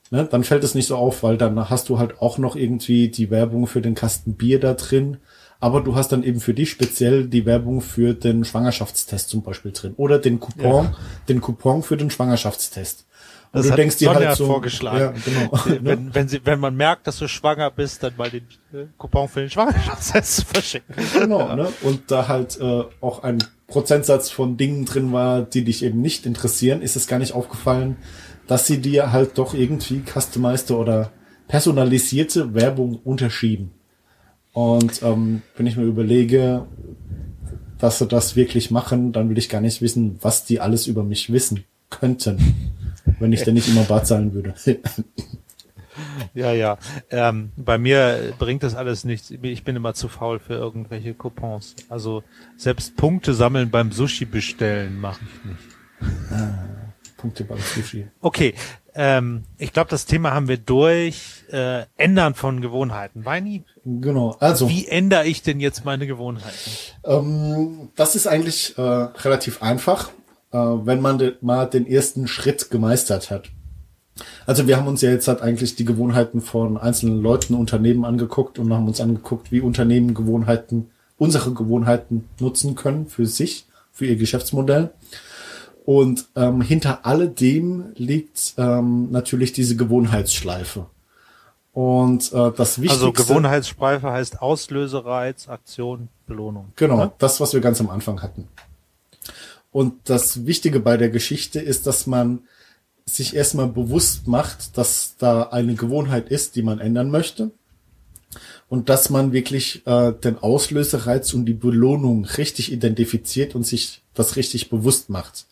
Ne? Dann fällt es nicht so auf, weil dann hast du halt auch noch irgendwie die Werbung für den Kasten Bier da drin, aber du hast dann eben für dich speziell die Werbung für den Schwangerschaftstest zum Beispiel drin oder den Coupon, ja. den Coupon für den Schwangerschaftstest. Das du denkst dir halt so, vorgeschlagen. Ja, genau. wenn, wenn, sie, wenn man merkt, dass du schwanger bist, dann mal den äh, Coupon für den Schwangerschaftstest verschicken. Genau, ja. ne? Und da halt äh, auch ein Prozentsatz von Dingen drin war, die dich eben nicht interessieren, ist es gar nicht aufgefallen, dass sie dir halt doch irgendwie customized oder personalisierte Werbung unterschieben. Und ähm, wenn ich mir überlege, dass sie das wirklich machen, dann will ich gar nicht wissen, was die alles über mich wissen könnten wenn ich denn nicht immer Bar zahlen würde. ja, ja. Ähm, bei mir bringt das alles nichts. Ich bin immer zu faul für irgendwelche Coupons. Also selbst Punkte sammeln beim Sushi bestellen mache ich nicht. Ah, Punkte beim Sushi. Okay, ähm, ich glaube, das Thema haben wir durch. Äh, Ändern von Gewohnheiten. Weini? Genau. Also. Wie ändere ich denn jetzt meine Gewohnheiten? Ähm, das ist eigentlich äh, relativ einfach äh, wenn man de, mal den ersten Schritt gemeistert hat. Also wir haben uns ja jetzt halt eigentlich die Gewohnheiten von einzelnen Leuten, Unternehmen angeguckt und haben uns angeguckt, wie Unternehmen Gewohnheiten, unsere Gewohnheiten nutzen können für sich, für ihr Geschäftsmodell. Und ähm, hinter alledem liegt ähm, natürlich diese Gewohnheitsschleife. Und äh, das also Wichtigste. Also Gewohnheitsschleife heißt Auslösereiz, Aktion, Belohnung. Genau, ja? das, was wir ganz am Anfang hatten. Und das Wichtige bei der Geschichte ist, dass man sich erstmal bewusst macht, dass da eine Gewohnheit ist, die man ändern möchte. Und dass man wirklich äh, den Auslösereiz und die Belohnung richtig identifiziert und sich das richtig bewusst macht.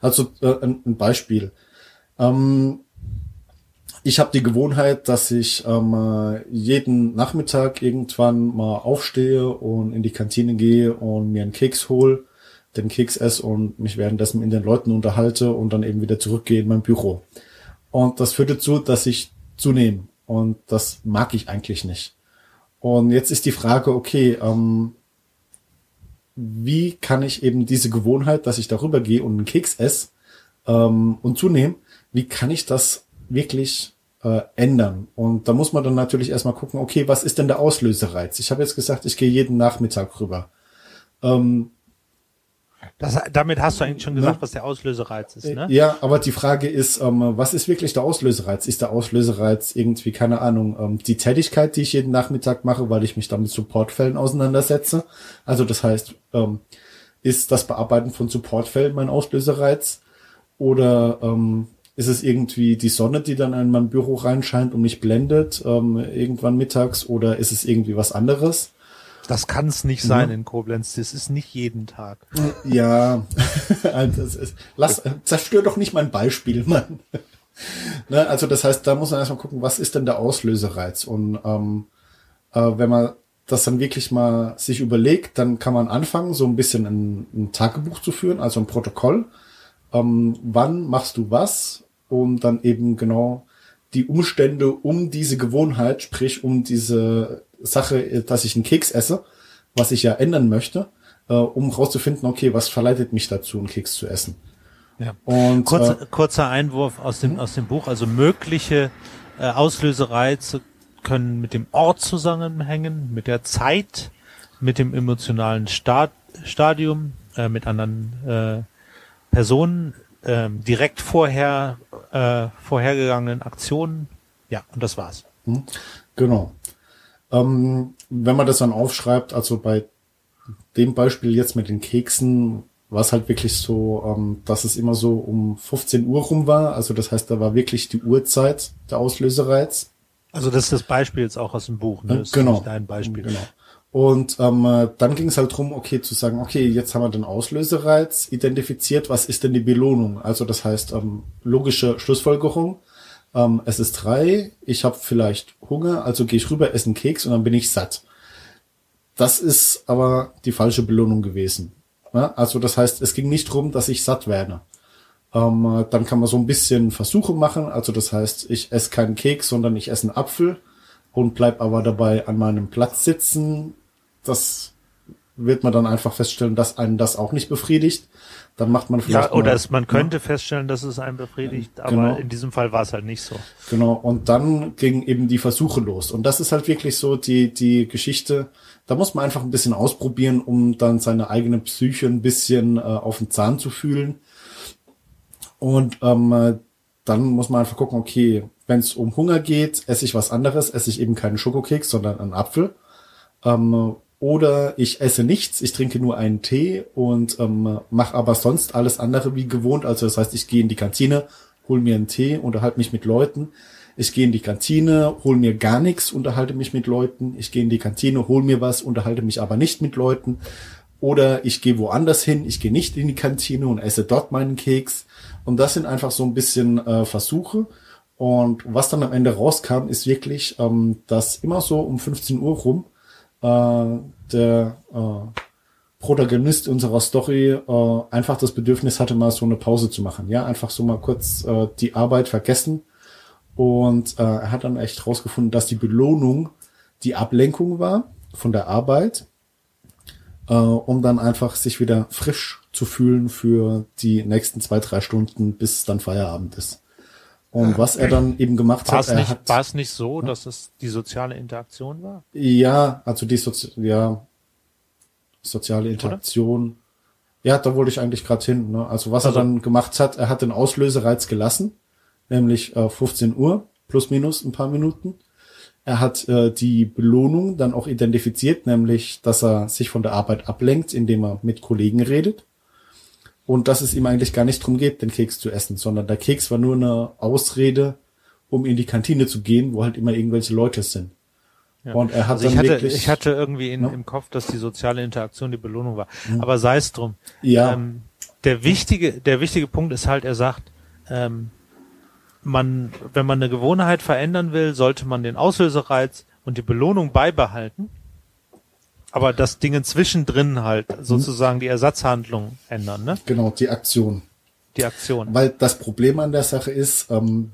Also äh, ein, ein Beispiel. Ähm, ich habe die Gewohnheit, dass ich ähm, jeden Nachmittag irgendwann mal aufstehe und in die Kantine gehe und mir einen Keks hole den Keks esse und mich währenddessen in den Leuten unterhalte und dann eben wieder zurückgehe in mein Büro. Und das führt dazu, dass ich zunehme. Und das mag ich eigentlich nicht. Und jetzt ist die Frage, okay, ähm, wie kann ich eben diese Gewohnheit, dass ich darüber gehe und einen Keks esse ähm, und zunehme, wie kann ich das wirklich äh, ändern? Und da muss man dann natürlich erstmal gucken, okay, was ist denn der Auslösereiz? Ich habe jetzt gesagt, ich gehe jeden Nachmittag rüber. Ähm, das, damit hast du eigentlich schon gesagt, ja. was der Auslösereiz ist, ne? Ja, aber die Frage ist, ähm, was ist wirklich der Auslösereiz? Ist der Auslösereiz irgendwie, keine Ahnung, ähm, die Tätigkeit, die ich jeden Nachmittag mache, weil ich mich dann mit Supportfällen auseinandersetze? Also das heißt, ähm, ist das Bearbeiten von Supportfällen mein Auslösereiz? Oder ähm, ist es irgendwie die Sonne, die dann in mein Büro reinscheint und mich blendet, ähm, irgendwann mittags? Oder ist es irgendwie was anderes? Das kann es nicht sein ja. in Koblenz. Das ist nicht jeden Tag. Ja, also ist, lass, zerstör doch nicht mein Beispiel, Mann. ne, also das heißt, da muss man erstmal gucken, was ist denn der Auslösereiz? Und ähm, äh, wenn man das dann wirklich mal sich überlegt, dann kann man anfangen, so ein bisschen ein, ein Tagebuch zu führen, also ein Protokoll. Ähm, wann machst du was? Und dann eben genau die Umstände um diese Gewohnheit, sprich um diese Sache, dass ich einen Keks esse, was ich ja ändern möchte, äh, um rauszufinden, okay, was verleitet mich dazu, einen Keks zu essen. Ja. Und, kurzer, äh, kurzer Einwurf aus dem, aus dem Buch, also mögliche äh, Auslösereize können mit dem Ort zusammenhängen, mit der Zeit, mit dem emotionalen Stad Stadium, äh, mit anderen äh, Personen, äh, direkt vorher äh, vorhergegangenen Aktionen. Ja, und das war's. Hm. Genau. Ähm, wenn man das dann aufschreibt, also bei dem Beispiel jetzt mit den Keksen, war es halt wirklich so, ähm, dass es immer so um 15 Uhr rum war. Also das heißt, da war wirklich die Uhrzeit der Auslösereiz. Also das ist das Beispiel jetzt auch aus dem Buch, ne? Das genau. dein Beispiel. Genau. Und ähm, äh, dann ging es halt drum, okay, zu sagen, okay, jetzt haben wir den Auslösereiz identifiziert, was ist denn die Belohnung? Also das heißt, ähm, logische Schlussfolgerung, ähm, es ist drei, ich habe vielleicht Hunger, also gehe ich rüber, esse einen Keks und dann bin ich satt. Das ist aber die falsche Belohnung gewesen. Ja? Also das heißt, es ging nicht drum, dass ich satt werde. Ähm, äh, dann kann man so ein bisschen Versuche machen, also das heißt, ich esse keinen Keks, sondern ich esse einen Apfel und bleib aber dabei an meinem Platz sitzen, das wird man dann einfach feststellen, dass einen das auch nicht befriedigt. Dann macht man vielleicht. Ja, oder mal, es, man könnte ja. feststellen, dass es einen befriedigt, aber genau. in diesem Fall war es halt nicht so. Genau, und dann gingen eben die Versuche los. Und das ist halt wirklich so die, die Geschichte. Da muss man einfach ein bisschen ausprobieren, um dann seine eigene Psyche ein bisschen äh, auf den Zahn zu fühlen. Und ähm, dann muss man einfach gucken, okay, wenn es um Hunger geht, esse ich was anderes, esse ich eben keinen Schokokeks, sondern einen Apfel. Ähm, oder ich esse nichts, ich trinke nur einen Tee und ähm, mache aber sonst alles andere wie gewohnt. Also das heißt, ich gehe in die Kantine, hol mir einen Tee, unterhalte mich mit Leuten. Ich gehe in die Kantine, hol mir gar nichts, unterhalte mich mit Leuten. Ich gehe in die Kantine, hol mir was, unterhalte mich aber nicht mit Leuten. Oder ich gehe woanders hin, ich gehe nicht in die Kantine und esse dort meinen Keks. Und das sind einfach so ein bisschen äh, Versuche. Und was dann am Ende rauskam, ist wirklich, ähm, dass immer so um 15 Uhr rum der äh, Protagonist unserer Story äh, einfach das Bedürfnis hatte, mal so eine Pause zu machen. Ja, einfach so mal kurz äh, die Arbeit vergessen. Und äh, er hat dann echt rausgefunden, dass die Belohnung die Ablenkung war von der Arbeit, äh, um dann einfach sich wieder frisch zu fühlen für die nächsten zwei, drei Stunden, bis dann Feierabend ist. Und was er dann eben gemacht war hat, er nicht, hat, war es nicht so, dass es die soziale Interaktion war? Ja, also die Sozi ja, soziale Interaktion. Oder? Ja, da wollte ich eigentlich gerade hin. Ne? Also was also, er dann gemacht hat, er hat den Auslösereiz gelassen, nämlich äh, 15 Uhr plus minus ein paar Minuten. Er hat äh, die Belohnung dann auch identifiziert, nämlich dass er sich von der Arbeit ablenkt, indem er mit Kollegen redet und dass es ihm eigentlich gar nicht drum geht, den Keks zu essen, sondern der Keks war nur eine Ausrede, um in die Kantine zu gehen, wo halt immer irgendwelche Leute sind. Ja. Und er hat also ich hatte, wirklich, ich hatte irgendwie in, ja? im Kopf, dass die soziale Interaktion die Belohnung war. Mhm. Aber sei es drum. Ja. Ähm, der wichtige, der wichtige Punkt ist halt, er sagt, ähm, man, wenn man eine Gewohnheit verändern will, sollte man den Auslösereiz und die Belohnung beibehalten aber das Ding zwischendrin halt sozusagen die Ersatzhandlung ändern, ne? Genau, die Aktion. Die Aktion. Weil das Problem an der Sache ist, ähm,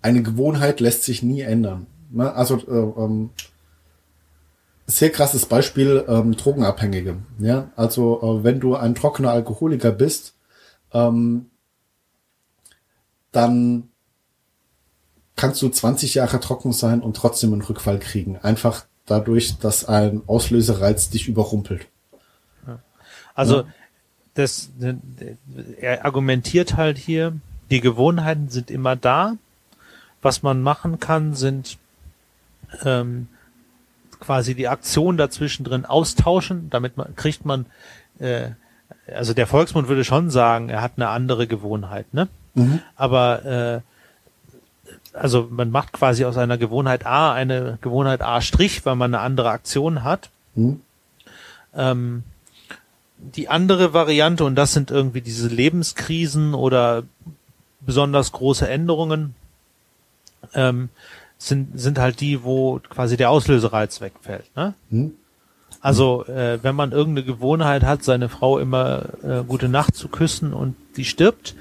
eine Gewohnheit lässt sich nie ändern. Ne? Also äh, ähm, sehr krasses Beispiel ähm, Drogenabhängige. Ja, also äh, wenn du ein trockener Alkoholiker bist, ähm, dann kannst du 20 Jahre trocken sein und trotzdem einen Rückfall kriegen. Einfach dadurch, dass ein Auslösereiz dich überrumpelt. Also ja. das, er argumentiert halt hier, die Gewohnheiten sind immer da. Was man machen kann, sind ähm, quasi die Aktion dazwischen drin austauschen, damit man kriegt man äh, also der Volksmund würde schon sagen, er hat eine andere Gewohnheit, ne? Mhm. Aber äh, also man macht quasi aus einer Gewohnheit A eine Gewohnheit A Strich, weil man eine andere Aktion hat. Mhm. Ähm, die andere Variante, und das sind irgendwie diese Lebenskrisen oder besonders große Änderungen, ähm, sind, sind halt die, wo quasi der Auslösereiz wegfällt. Ne? Mhm. Also äh, wenn man irgendeine Gewohnheit hat, seine Frau immer äh, gute Nacht zu küssen und die stirbt,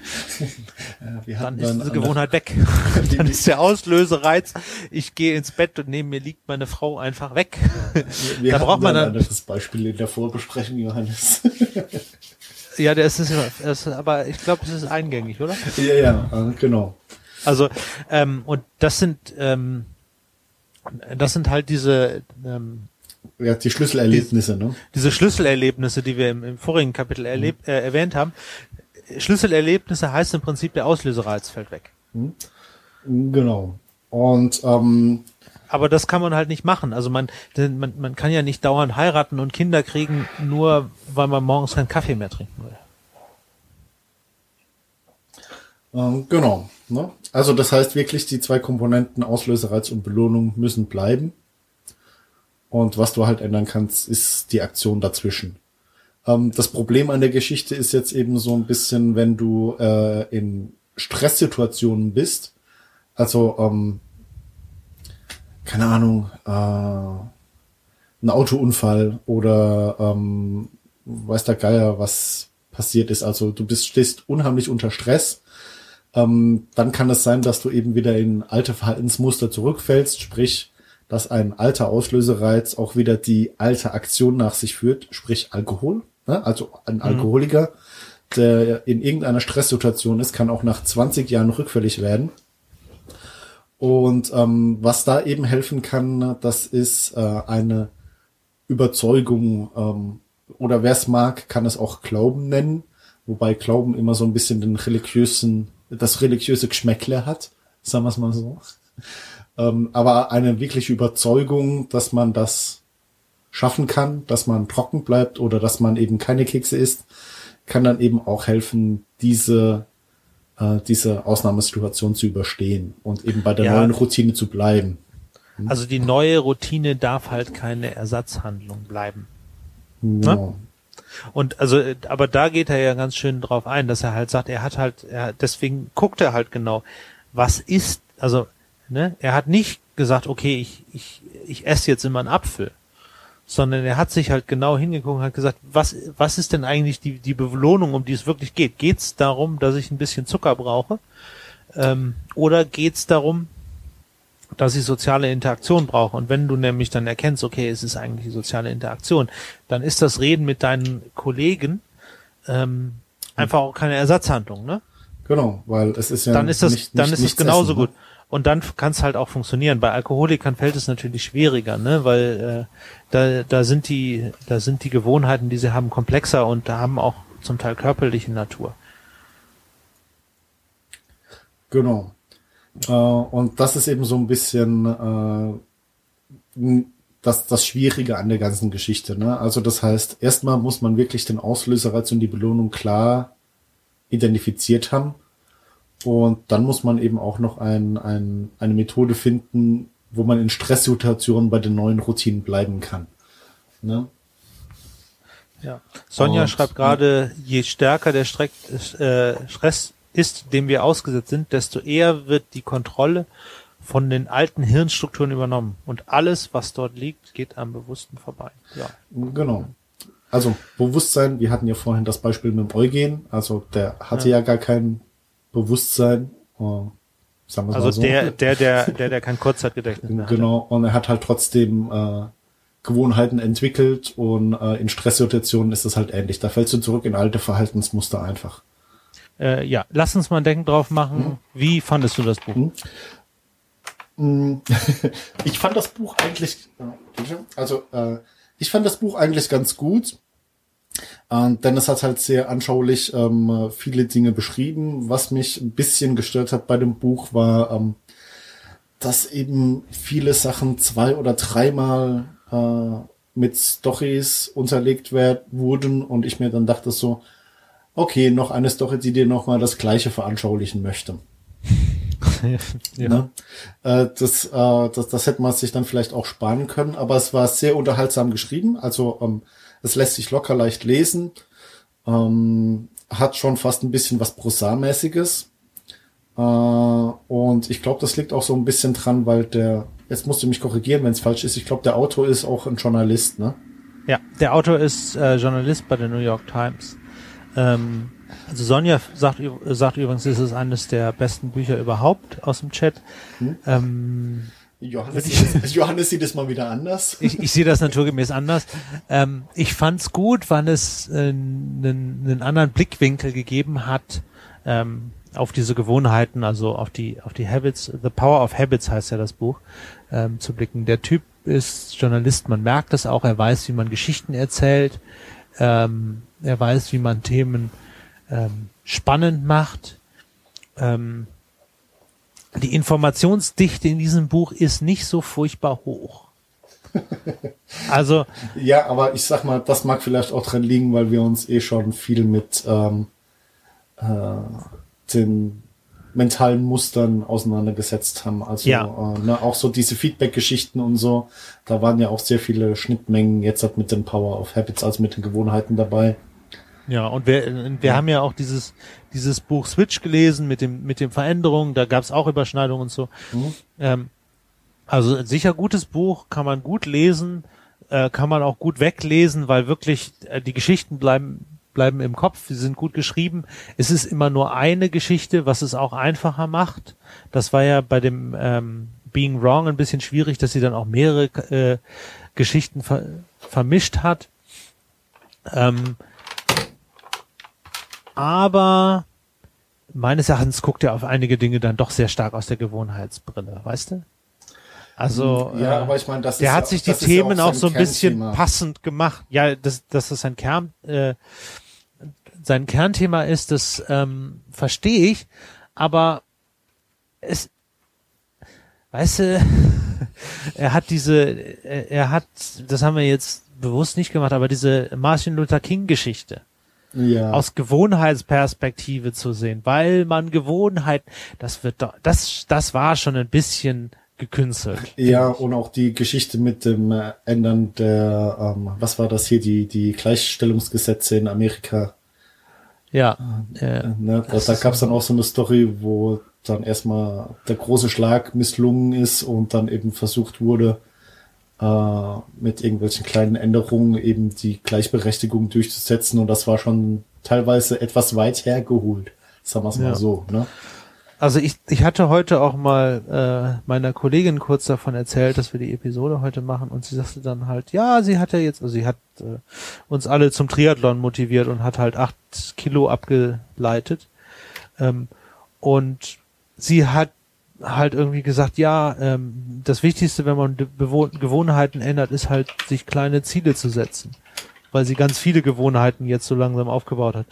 ja, dann ist diese Gewohnheit weg. dann ist der Auslösereiz, ich gehe ins Bett und neben mir liegt meine Frau einfach weg. Wir, wir da braucht man dann ein anderes Beispiel in der Vorbesprechung, Johannes. ja, der ist, ist aber ich glaube, es ist eingängig, oder? Ja, ja, genau. Also ähm, und das sind ähm, das sind halt diese ähm, ja, die Schlüsselerlebnisse, die, ne? Diese Schlüsselerlebnisse, die wir im, im vorigen Kapitel erlebt, mhm. äh, erwähnt haben. Schlüsselerlebnisse heißt im Prinzip, der Auslösereiz fällt weg. Mhm. Genau. Und ähm, aber das kann man halt nicht machen. Also man, man, man kann ja nicht dauernd heiraten und Kinder kriegen, nur weil man morgens keinen Kaffee mehr trinken will. Ähm, genau. Ne? Also das heißt wirklich, die zwei Komponenten Auslösereiz und Belohnung müssen bleiben. Und was du halt ändern kannst, ist die Aktion dazwischen. Ähm, das Problem an der Geschichte ist jetzt eben so ein bisschen, wenn du äh, in Stresssituationen bist, also ähm, keine Ahnung, äh, ein Autounfall oder ähm, weiß der Geier, was passiert ist. Also du bist stehst unheimlich unter Stress. Ähm, dann kann es sein, dass du eben wieder in alte Verhaltensmuster zurückfällst, sprich dass ein alter Auslösereiz auch wieder die alte Aktion nach sich führt, sprich Alkohol. Ne? Also ein mhm. Alkoholiker, der in irgendeiner Stresssituation ist, kann auch nach 20 Jahren rückfällig werden. Und ähm, was da eben helfen kann, das ist äh, eine Überzeugung ähm, oder wer es mag, kann es auch Glauben nennen, wobei Glauben immer so ein bisschen den religiösen, das religiöse Geschmäckle hat, sagen wir es mal so. Ähm, aber eine wirkliche Überzeugung, dass man das schaffen kann, dass man trocken bleibt oder dass man eben keine Kekse isst, kann dann eben auch helfen, diese äh, diese Ausnahmesituation zu überstehen und eben bei der ja. neuen Routine zu bleiben. Hm? Also die neue Routine darf halt keine Ersatzhandlung bleiben. Ja. Ne? Und also, aber da geht er ja ganz schön drauf ein, dass er halt sagt, er hat halt, er, deswegen guckt er halt genau, was ist, also Ne? Er hat nicht gesagt, okay, ich, ich, ich esse jetzt immer einen Apfel, sondern er hat sich halt genau hingeguckt und hat gesagt, was, was ist denn eigentlich die, die Belohnung, um die es wirklich geht? Geht es darum, dass ich ein bisschen Zucker brauche? Ähm, oder geht es darum, dass ich soziale Interaktion brauche? Und wenn du nämlich dann erkennst, okay, es ist eigentlich die soziale Interaktion, dann ist das Reden mit deinen Kollegen ähm, einfach auch keine Ersatzhandlung, ne? Genau, weil es ist ja dann ist das, nicht, dann ist es genauso essen, ne? Und dann kann es halt auch funktionieren. Bei Alkoholikern fällt es natürlich schwieriger, ne? weil äh, da, da sind die, da sind die Gewohnheiten, die sie haben, komplexer und da haben auch zum Teil körperliche Natur. Genau. Äh, und das ist eben so ein bisschen äh, das, das Schwierige an der ganzen Geschichte. Ne? Also das heißt, erstmal muss man wirklich den Auslöserreiz und die Belohnung klar identifiziert haben und dann muss man eben auch noch ein, ein, eine Methode finden, wo man in Stresssituationen bei den neuen Routinen bleiben kann. Ne? Ja. Sonja Und, schreibt gerade, je stärker der Streck, äh, Stress ist, dem wir ausgesetzt sind, desto eher wird die Kontrolle von den alten Hirnstrukturen übernommen. Und alles, was dort liegt, geht am Bewussten vorbei. Ja. Genau. Also Bewusstsein, wir hatten ja vorhin das Beispiel mit dem Eugen, also der hatte ja, ja gar kein Bewusstsein. Uh, sagen also so. der, der, der, der, der kein Kurzzeitgedächtnis Genau, und er hat halt trotzdem äh, Gewohnheiten entwickelt und äh, in Stresssituationen ist das halt ähnlich. Da fällst du zurück in alte Verhaltensmuster einfach. Äh, ja, lass uns mal ein Denken drauf machen. Hm. Wie fandest du das Buch? Hm. hm. ich fand das Buch eigentlich, also äh, ich fand das Buch eigentlich ganz gut. Und Dennis hat halt sehr anschaulich ähm, viele Dinge beschrieben. Was mich ein bisschen gestört hat bei dem Buch war, ähm, dass eben viele Sachen zwei oder dreimal äh, mit Stories unterlegt werden, wurden und ich mir dann dachte so, okay, noch eine Story, die dir nochmal das Gleiche veranschaulichen möchte. ja. ne? äh, das, äh, das, das hätte man sich dann vielleicht auch sparen können, aber es war sehr unterhaltsam geschrieben. Also ähm, es lässt sich locker leicht lesen. Ähm, hat schon fast ein bisschen was Prosarmäßiges. Äh, und ich glaube, das liegt auch so ein bisschen dran, weil der, jetzt musst du mich korrigieren, wenn es falsch ist, ich glaube, der Autor ist auch ein Journalist, ne? Ja, der Autor ist äh, Journalist bei der New York Times. Ähm, also Sonja sagt, sagt übrigens, es ist eines der besten Bücher überhaupt aus dem Chat. Hm? Ähm, Johannes, sieht das, Johannes sieht es mal wieder anders. Ich, ich sehe das naturgemäß anders. Ähm, ich fand's gut, weil es äh, einen, einen anderen Blickwinkel gegeben hat ähm, auf diese Gewohnheiten, also auf die auf die Habits. The Power of Habits heißt ja das Buch ähm, zu blicken. Der Typ ist Journalist, man merkt das auch. Er weiß, wie man Geschichten erzählt. Ähm, er weiß, wie man Themen ähm, spannend macht. Ähm, die Informationsdichte in diesem Buch ist nicht so furchtbar hoch. Also. ja, aber ich sag mal, das mag vielleicht auch dran liegen, weil wir uns eh schon viel mit ähm, äh, den mentalen Mustern auseinandergesetzt haben. Also Ja. äh, ne, auch so diese Feedback-Geschichten und so, da waren ja auch sehr viele Schnittmengen jetzt halt mit den Power of Habits, also mit den Gewohnheiten dabei. Ja, und wir, wir haben ja auch dieses, dieses Buch Switch gelesen mit dem, mit den Veränderungen, da gab es auch Überschneidungen und so. Mhm. Ähm, also sicher gutes Buch, kann man gut lesen, äh, kann man auch gut weglesen, weil wirklich äh, die Geschichten bleiben bleiben im Kopf, sie sind gut geschrieben. Es ist immer nur eine Geschichte, was es auch einfacher macht. Das war ja bei dem ähm, Being Wrong ein bisschen schwierig, dass sie dann auch mehrere äh, Geschichten ver vermischt hat. Ähm, aber meines Erachtens guckt er auf einige Dinge dann doch sehr stark aus der Gewohnheitsbrille, weißt du? Also Ja, äh, aber ich meine, das der ist hat ja- sich die ja Themen auch auch, so ein bisschen passend gemacht. Ja, das, das ist sein Kern, äh, sein Kernthema ist, das ähm, verstehe ich, aber es, weißt du, er hat diese, er, er hat, das haben wir jetzt bewusst nicht gemacht, aber diese Martin Luther King Geschichte Ja. aus Gewohnheitsperspektive zu sehen, weil man Gewohnheit, das wird doch, das, das war schon ein bisschen gekünstelt. Ja, und auch die Geschichte mit dem äh, Ändern der, ähm, was war das hier, die, die Gleichstellungsgesetze in Amerika. Ja, äh, Ne? Da, da gab es dann auch so eine Story, wo dann erstmal der große Schlag misslungen ist und dann eben versucht wurde, äh, mit irgendwelchen kleinen Änderungen eben die Gleichberechtigung durchzusetzen. Und das war schon teilweise etwas weit hergeholt, sagen wir es mal Ja. so. Ne? Also ich, ich hatte heute auch mal äh, meiner Kollegin kurz davon erzählt, dass wir die Episode heute machen und sie sagte dann halt, ja, sie hat ja jetzt, also sie hat äh, uns alle zum Triathlon motiviert und hat halt acht Kilo abgeleitet. Ähm, und sie hat halt irgendwie gesagt, ja, ähm, das Wichtigste, wenn man Bewohn Gewohnheiten ändert, ist halt, sich kleine Ziele zu setzen. Weil sie ganz viele Gewohnheiten jetzt so langsam aufgebaut hat.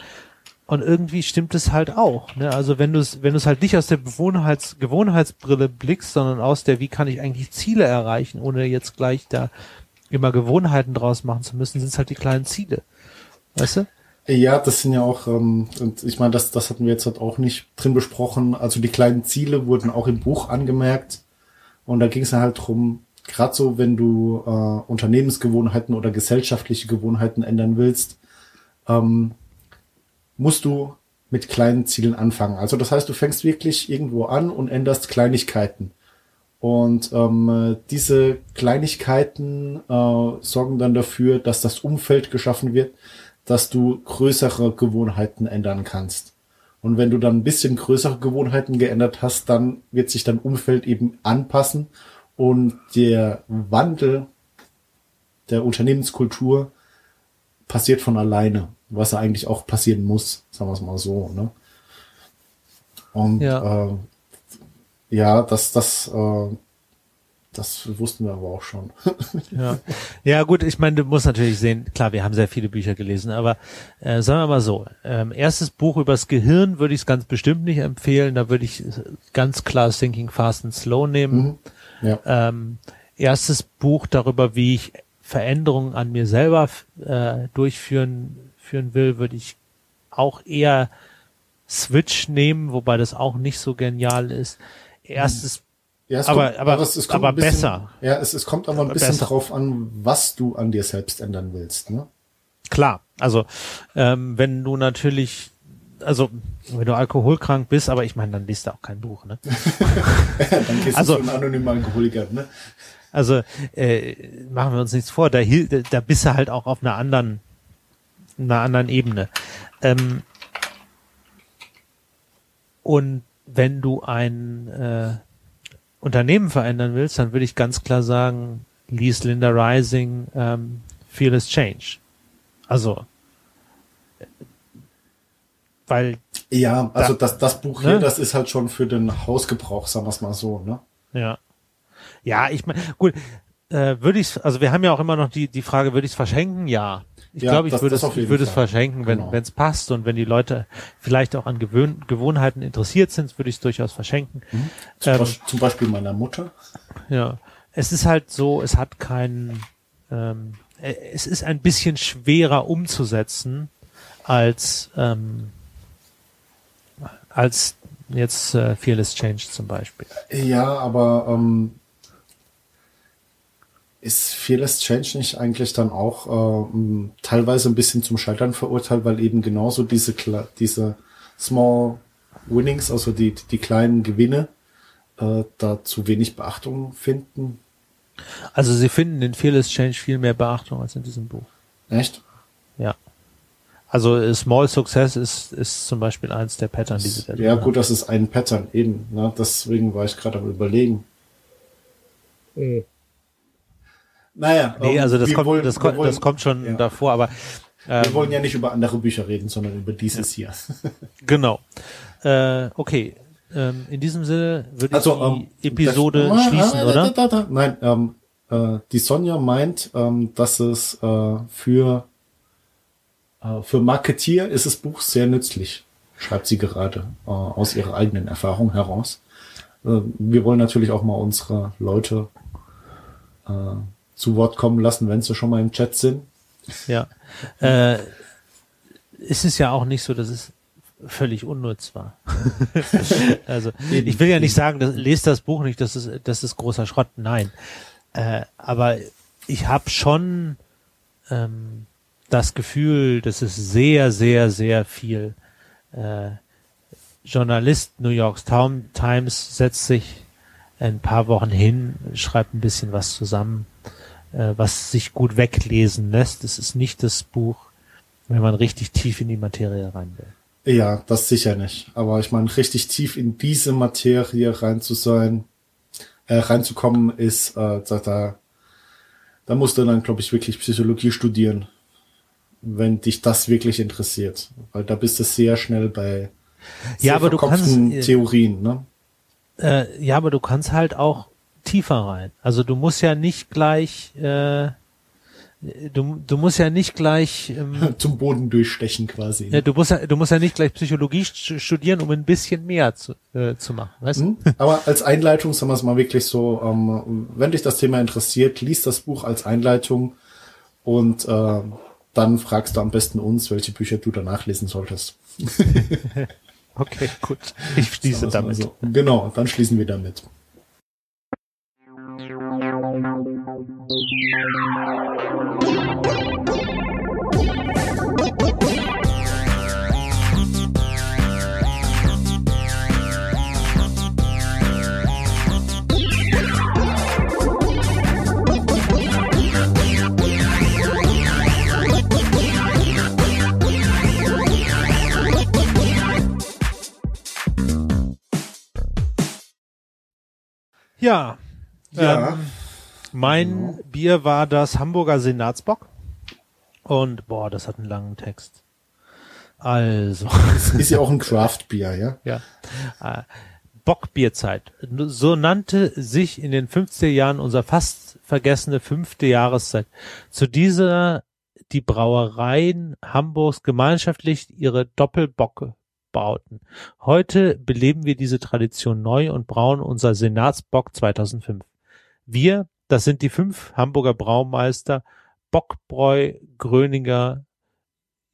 Und irgendwie stimmt es halt auch. Ne? Also wenn du es, wenn du es halt nicht aus der Gewohnheits Gewohnheitsbrille blickst, sondern aus der, wie kann ich eigentlich Ziele erreichen, ohne jetzt gleich da immer Gewohnheiten draus machen zu müssen, sind es halt die kleinen Ziele. Weißt du? Ja, das sind ja auch, ähm, und ich meine, das, das hatten wir jetzt halt auch nicht drin besprochen. Also die kleinen Ziele wurden auch im Buch angemerkt. Und da ging es halt drum, gerade so, wenn du äh, Unternehmensgewohnheiten oder gesellschaftliche Gewohnheiten ändern willst, ähm, musst du mit kleinen Zielen anfangen. Also das heißt, du fängst wirklich irgendwo an und änderst Kleinigkeiten. Und ähm, äh, diese Kleinigkeiten äh, sorgen dann dafür, dass das Umfeld geschaffen wird, dass du größere Gewohnheiten ändern kannst. Und wenn du dann ein bisschen größere Gewohnheiten geändert hast, dann wird sich dein Umfeld eben anpassen und der Wandel der Unternehmenskultur passiert von alleine, was ja eigentlich auch passieren muss, sagen wir es mal so. Ne? Und Ja. äh, ja, das, das, äh, das wussten wir aber auch schon. Ja, ja gut, ich meine, du musst natürlich sehen, klar, wir haben sehr viele Bücher gelesen, aber äh, sagen wir mal so, ähm, erstes Buch übers Gehirn würde ich es ganz bestimmt nicht empfehlen, da würde ich ganz klar Thinking Fast and Slow nehmen. ja. Ähm, erstes Buch darüber, wie ich Veränderungen an mir selber äh, durchführen führen will, würde ich auch eher Switch nehmen, wobei das auch nicht so genial ist. Erstes Ja, es Aber- kommt, aber- es, es kommt aber bisschen, besser. Ja, es, es kommt aber ein bisschen besser. drauf an, was du an dir selbst ändern willst. Ne? Klar, also ähm, wenn du natürlich, also wenn du alkoholkrank bist, aber ich meine, dann liest du auch kein Buch, ne? Dann gehst Also- du zu einem anonymen Alkoholiker. Ne? Also äh, machen wir uns nichts vor, da- da bist du halt auch auf einer anderen, einer anderen Ebene. Ähm, und wenn du ein äh, Unternehmen verändern willst, dann würde ich ganz klar sagen, lies Linda Rising, ähm, Fearless Change. Also, weil Ja, also Da- das, das Buch Ne? hier, das ist halt schon für den Hausgebrauch, sagen wir es mal so. Ne? Ja. Ja, ich meine, gut, äh, würde ich also wir haben ja auch immer noch die, die Frage, würde ich es verschenken? Ja. Ich Ja, glaube, ich würde es, ich würde es verschenken, wenn Genau. es passt und wenn die Leute vielleicht auch an Gewöhn Gewohnheiten interessiert sind, würde ich es durchaus verschenken. Zum, Ähm, Beispiel, zum Beispiel meiner Mutter. Ja. Es ist halt so, es hat keinen, ähm, äh, es ist ein bisschen schwerer umzusetzen als, ähm, als jetzt äh, Fearless Change zum Beispiel. Ja, aber ähm, ist Fearless Change nicht eigentlich dann auch ähm, teilweise ein bisschen zum Scheitern verurteilt, weil eben genauso diese diese Small Winnings, also die die kleinen Gewinne, äh, da zu wenig Beachtung finden? Also sie finden in Fearless Change viel mehr Beachtung als in diesem Buch. Echt? Ja. Also äh, Small Success ist, ist zum Beispiel eins der Pattern, die sie da Ja, gut, das ist ein Pattern eben. Ne? Deswegen war ich gerade am überlegen. Mhm. Naja. Nee, also das, kommt, wollen, das, kommt, wollen, das kommt schon ja. davor, aber ähm, wir wollen ja nicht über andere Bücher reden, sondern über dieses ja. hier. genau. Äh, okay. Ähm, in diesem Sinne würde also, ich die ähm, Episode das, schließen, ah, oder? Da, da, Nein, ähm, äh, die Sonja meint, ähm, dass es äh, für äh, für Marketier ist das Buch sehr nützlich, schreibt sie gerade äh, aus ihrer eigenen Erfahrung heraus. Äh, wir wollen natürlich auch mal unsere Leute äh, zu Wort kommen lassen, wenn sie schon mal im Chat sind. Ja. Äh, ist es ja auch nicht so, dass es völlig unnütz war. also ich will ja nicht sagen, dass, lest das Buch nicht, das ist, das ist großer Schrott. Nein. Äh, aber ich habe schon ähm, das Gefühl, dass es sehr, sehr, sehr viel äh, Journalist New York Times setzt sich ein paar Wochen hin, schreibt ein bisschen was zusammen äh, was sich gut weglesen lässt. Es ist nicht das Buch, wenn man richtig tief in die Materie rein will. Ja, das sicher nicht. Aber ich meine, richtig tief in diese Materie rein zu sein, äh, reinzukommen, ist, äh, da, da, da musst du dann, glaube ich, wirklich Psychologie studieren, wenn dich das wirklich interessiert. Weil da bist du sehr schnell bei sehr ja, aber du kannst, äh, Theorien, ne? Äh, ja, aber du kannst halt auch tiefer rein. Also du musst ja nicht gleich, äh, du, du musst ja nicht gleich ähm, zum Boden durchstechen quasi. Ne? Ja, du musst ja, du musst ja nicht gleich Psychologie studieren, um ein bisschen mehr zu, äh, zu machen. Weißt? Mhm. Aber als Einleitung sagen wir es mal wirklich so, ähm, wenn dich das Thema interessiert, liest das Buch als Einleitung und äh, dann fragst du am besten uns, welche Bücher du danach lesen solltest. okay, gut. Ich schließe damit. So. Genau, dann schließen wir damit. Ja. ja. Ähm, mein genau. Bier war das Hamburger Senatsbock. Und boah, das hat einen langen Text. Also. Das ist ja auch ein Craft-Bier, ja? Ja. Äh, Bockbierzeit. So nannte sich in den 50er Jahren unser fast vergessene fünfte Jahreszeit. Zu dieser die Brauereien Hamburgs gemeinschaftlich ihre Doppelbocke bauten. Heute beleben wir diese Tradition neu und brauen unser Senatsbock 2005. Wir, das sind die fünf Hamburger Braumeister Bockbräu, Gröninger,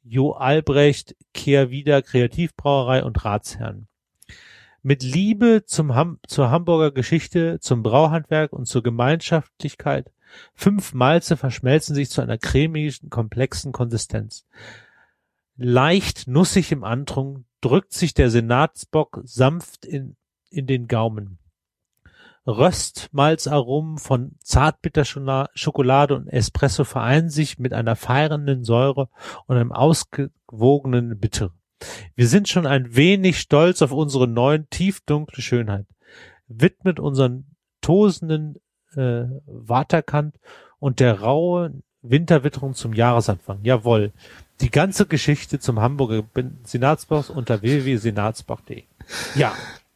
Jo Albrecht, Kehrwieder Kreativbrauerei und Ratsherren. Mit Liebe zum Ham zur Hamburger Geschichte, zum Brauhandwerk und zur Gemeinschaftlichkeit. Fünf Malze verschmelzen sich zu einer cremigen, komplexen Konsistenz. Leicht nussig im Antrunk drückt sich der Senatsbock sanft in, in den Gaumen. Röstmalzaromen von Zartbitterschokolade und Espresso vereinen sich mit einer feiernden Säure und einem ausgewogenen Bitter. Wir sind schon ein wenig stolz auf unsere neuen tiefdunkle Schönheit. Widmet unseren tosenden äh, Waterkant und der rauen Winterwitterung zum Jahresanfang. Jawohl. Die ganze Geschichte zum Hamburger Senatsbach unter www.senatsbach.de. Ja.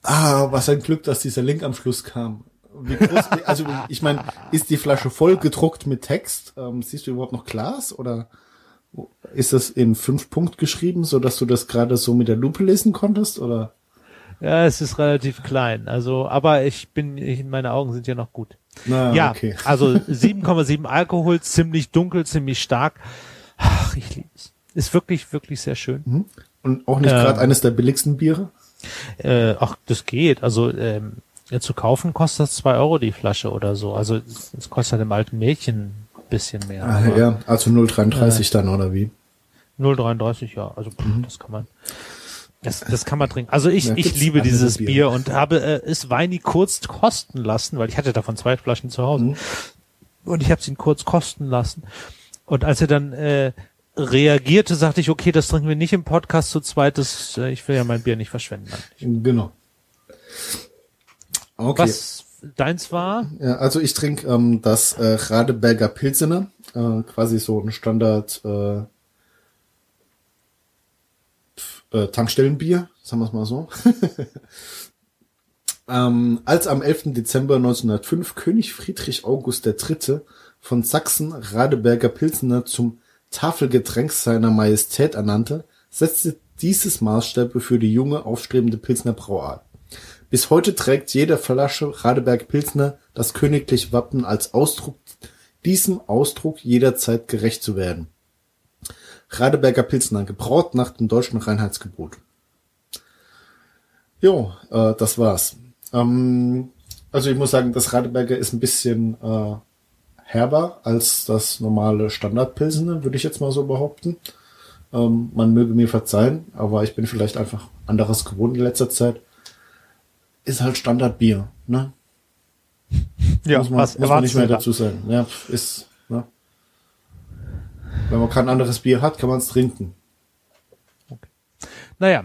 Ah, was ein Glück, dass dieser Link am Schluss kam. Groß, also ich meine, ist die Flasche voll gedruckt mit Text? Ähm, siehst du überhaupt noch Glas oder ist das in fünf Punkt geschrieben, so dass du das gerade so mit der Lupe lesen konntest oder? Ja, es ist relativ klein. Also, aber ich bin, ich, meine Augen sind ja noch gut. Na, ja, okay. also 7,7 Alkohol, ziemlich dunkel, ziemlich stark. Ach, ich liebe es. Ist wirklich, wirklich sehr schön. Mhm. Und auch nicht ähm, gerade eines der billigsten Biere? Äh, ach, das geht. Also ähm, zu kaufen kostet das zwei Euro die Flasche oder so. Also es, kostet halt im alten Mädchen ein bisschen mehr. Ah, ja, also 0,33 äh, dann oder wie? 0,33, ja. Also mhm. das kann man. Das, das kann man trinken. Also ich, ja, ich liebe dieses Bier. Bier. und habe äh, es Weini kurz kosten lassen, weil ich hatte davon zwei Flaschen zu Hause. Mhm. Und ich habe es ihn kurz kosten lassen. Und als er dann äh, reagierte, sagte ich, okay, das trinken wir nicht im Podcast zu zweit. Das, äh, ich will ja mein Bier nicht verschwenden. Eigentlich. Genau. Okay. Was deins war? Ja, also ich trinke ähm, das äh, Radeberger Pilsener, äh, quasi so ein Standard äh, äh, Tankstellenbier, sagen wir es mal so. ähm, als am 11. Dezember 1905 König Friedrich August III. von Sachsen Radeberger Pilsener zum Tafelgetränk seiner Majestät ernannte, setzte dieses Maßstäbe für die junge, aufstrebende Pilsner Brauart. Bis heute trägt jede Flasche Radeberg Pilsner das königliche Wappen als Ausdruck, diesem Ausdruck jederzeit gerecht zu werden. Radeberger Pilsner, gebraut nach dem deutschen Reinheitsgebot. Jo, äh, das war's. Ähm, also ich muss sagen, das Radeberger ist ein bisschen äh, herber als das normale Standardpilsner, würde ich jetzt mal so behaupten. Ähm, man möge mir verzeihen, aber ich bin vielleicht einfach anderes gewohnt in letzter Zeit ist halt Standardbier, ne? Ja, muss man, was muss man nicht mehr dazu sagen. Ja, ist, ne? Wenn man kein anderes Bier hat, kann man es trinken. Okay. Naja,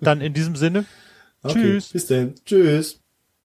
dann in diesem Sinne. Okay, Tschüss. Bis dann. Tschüss.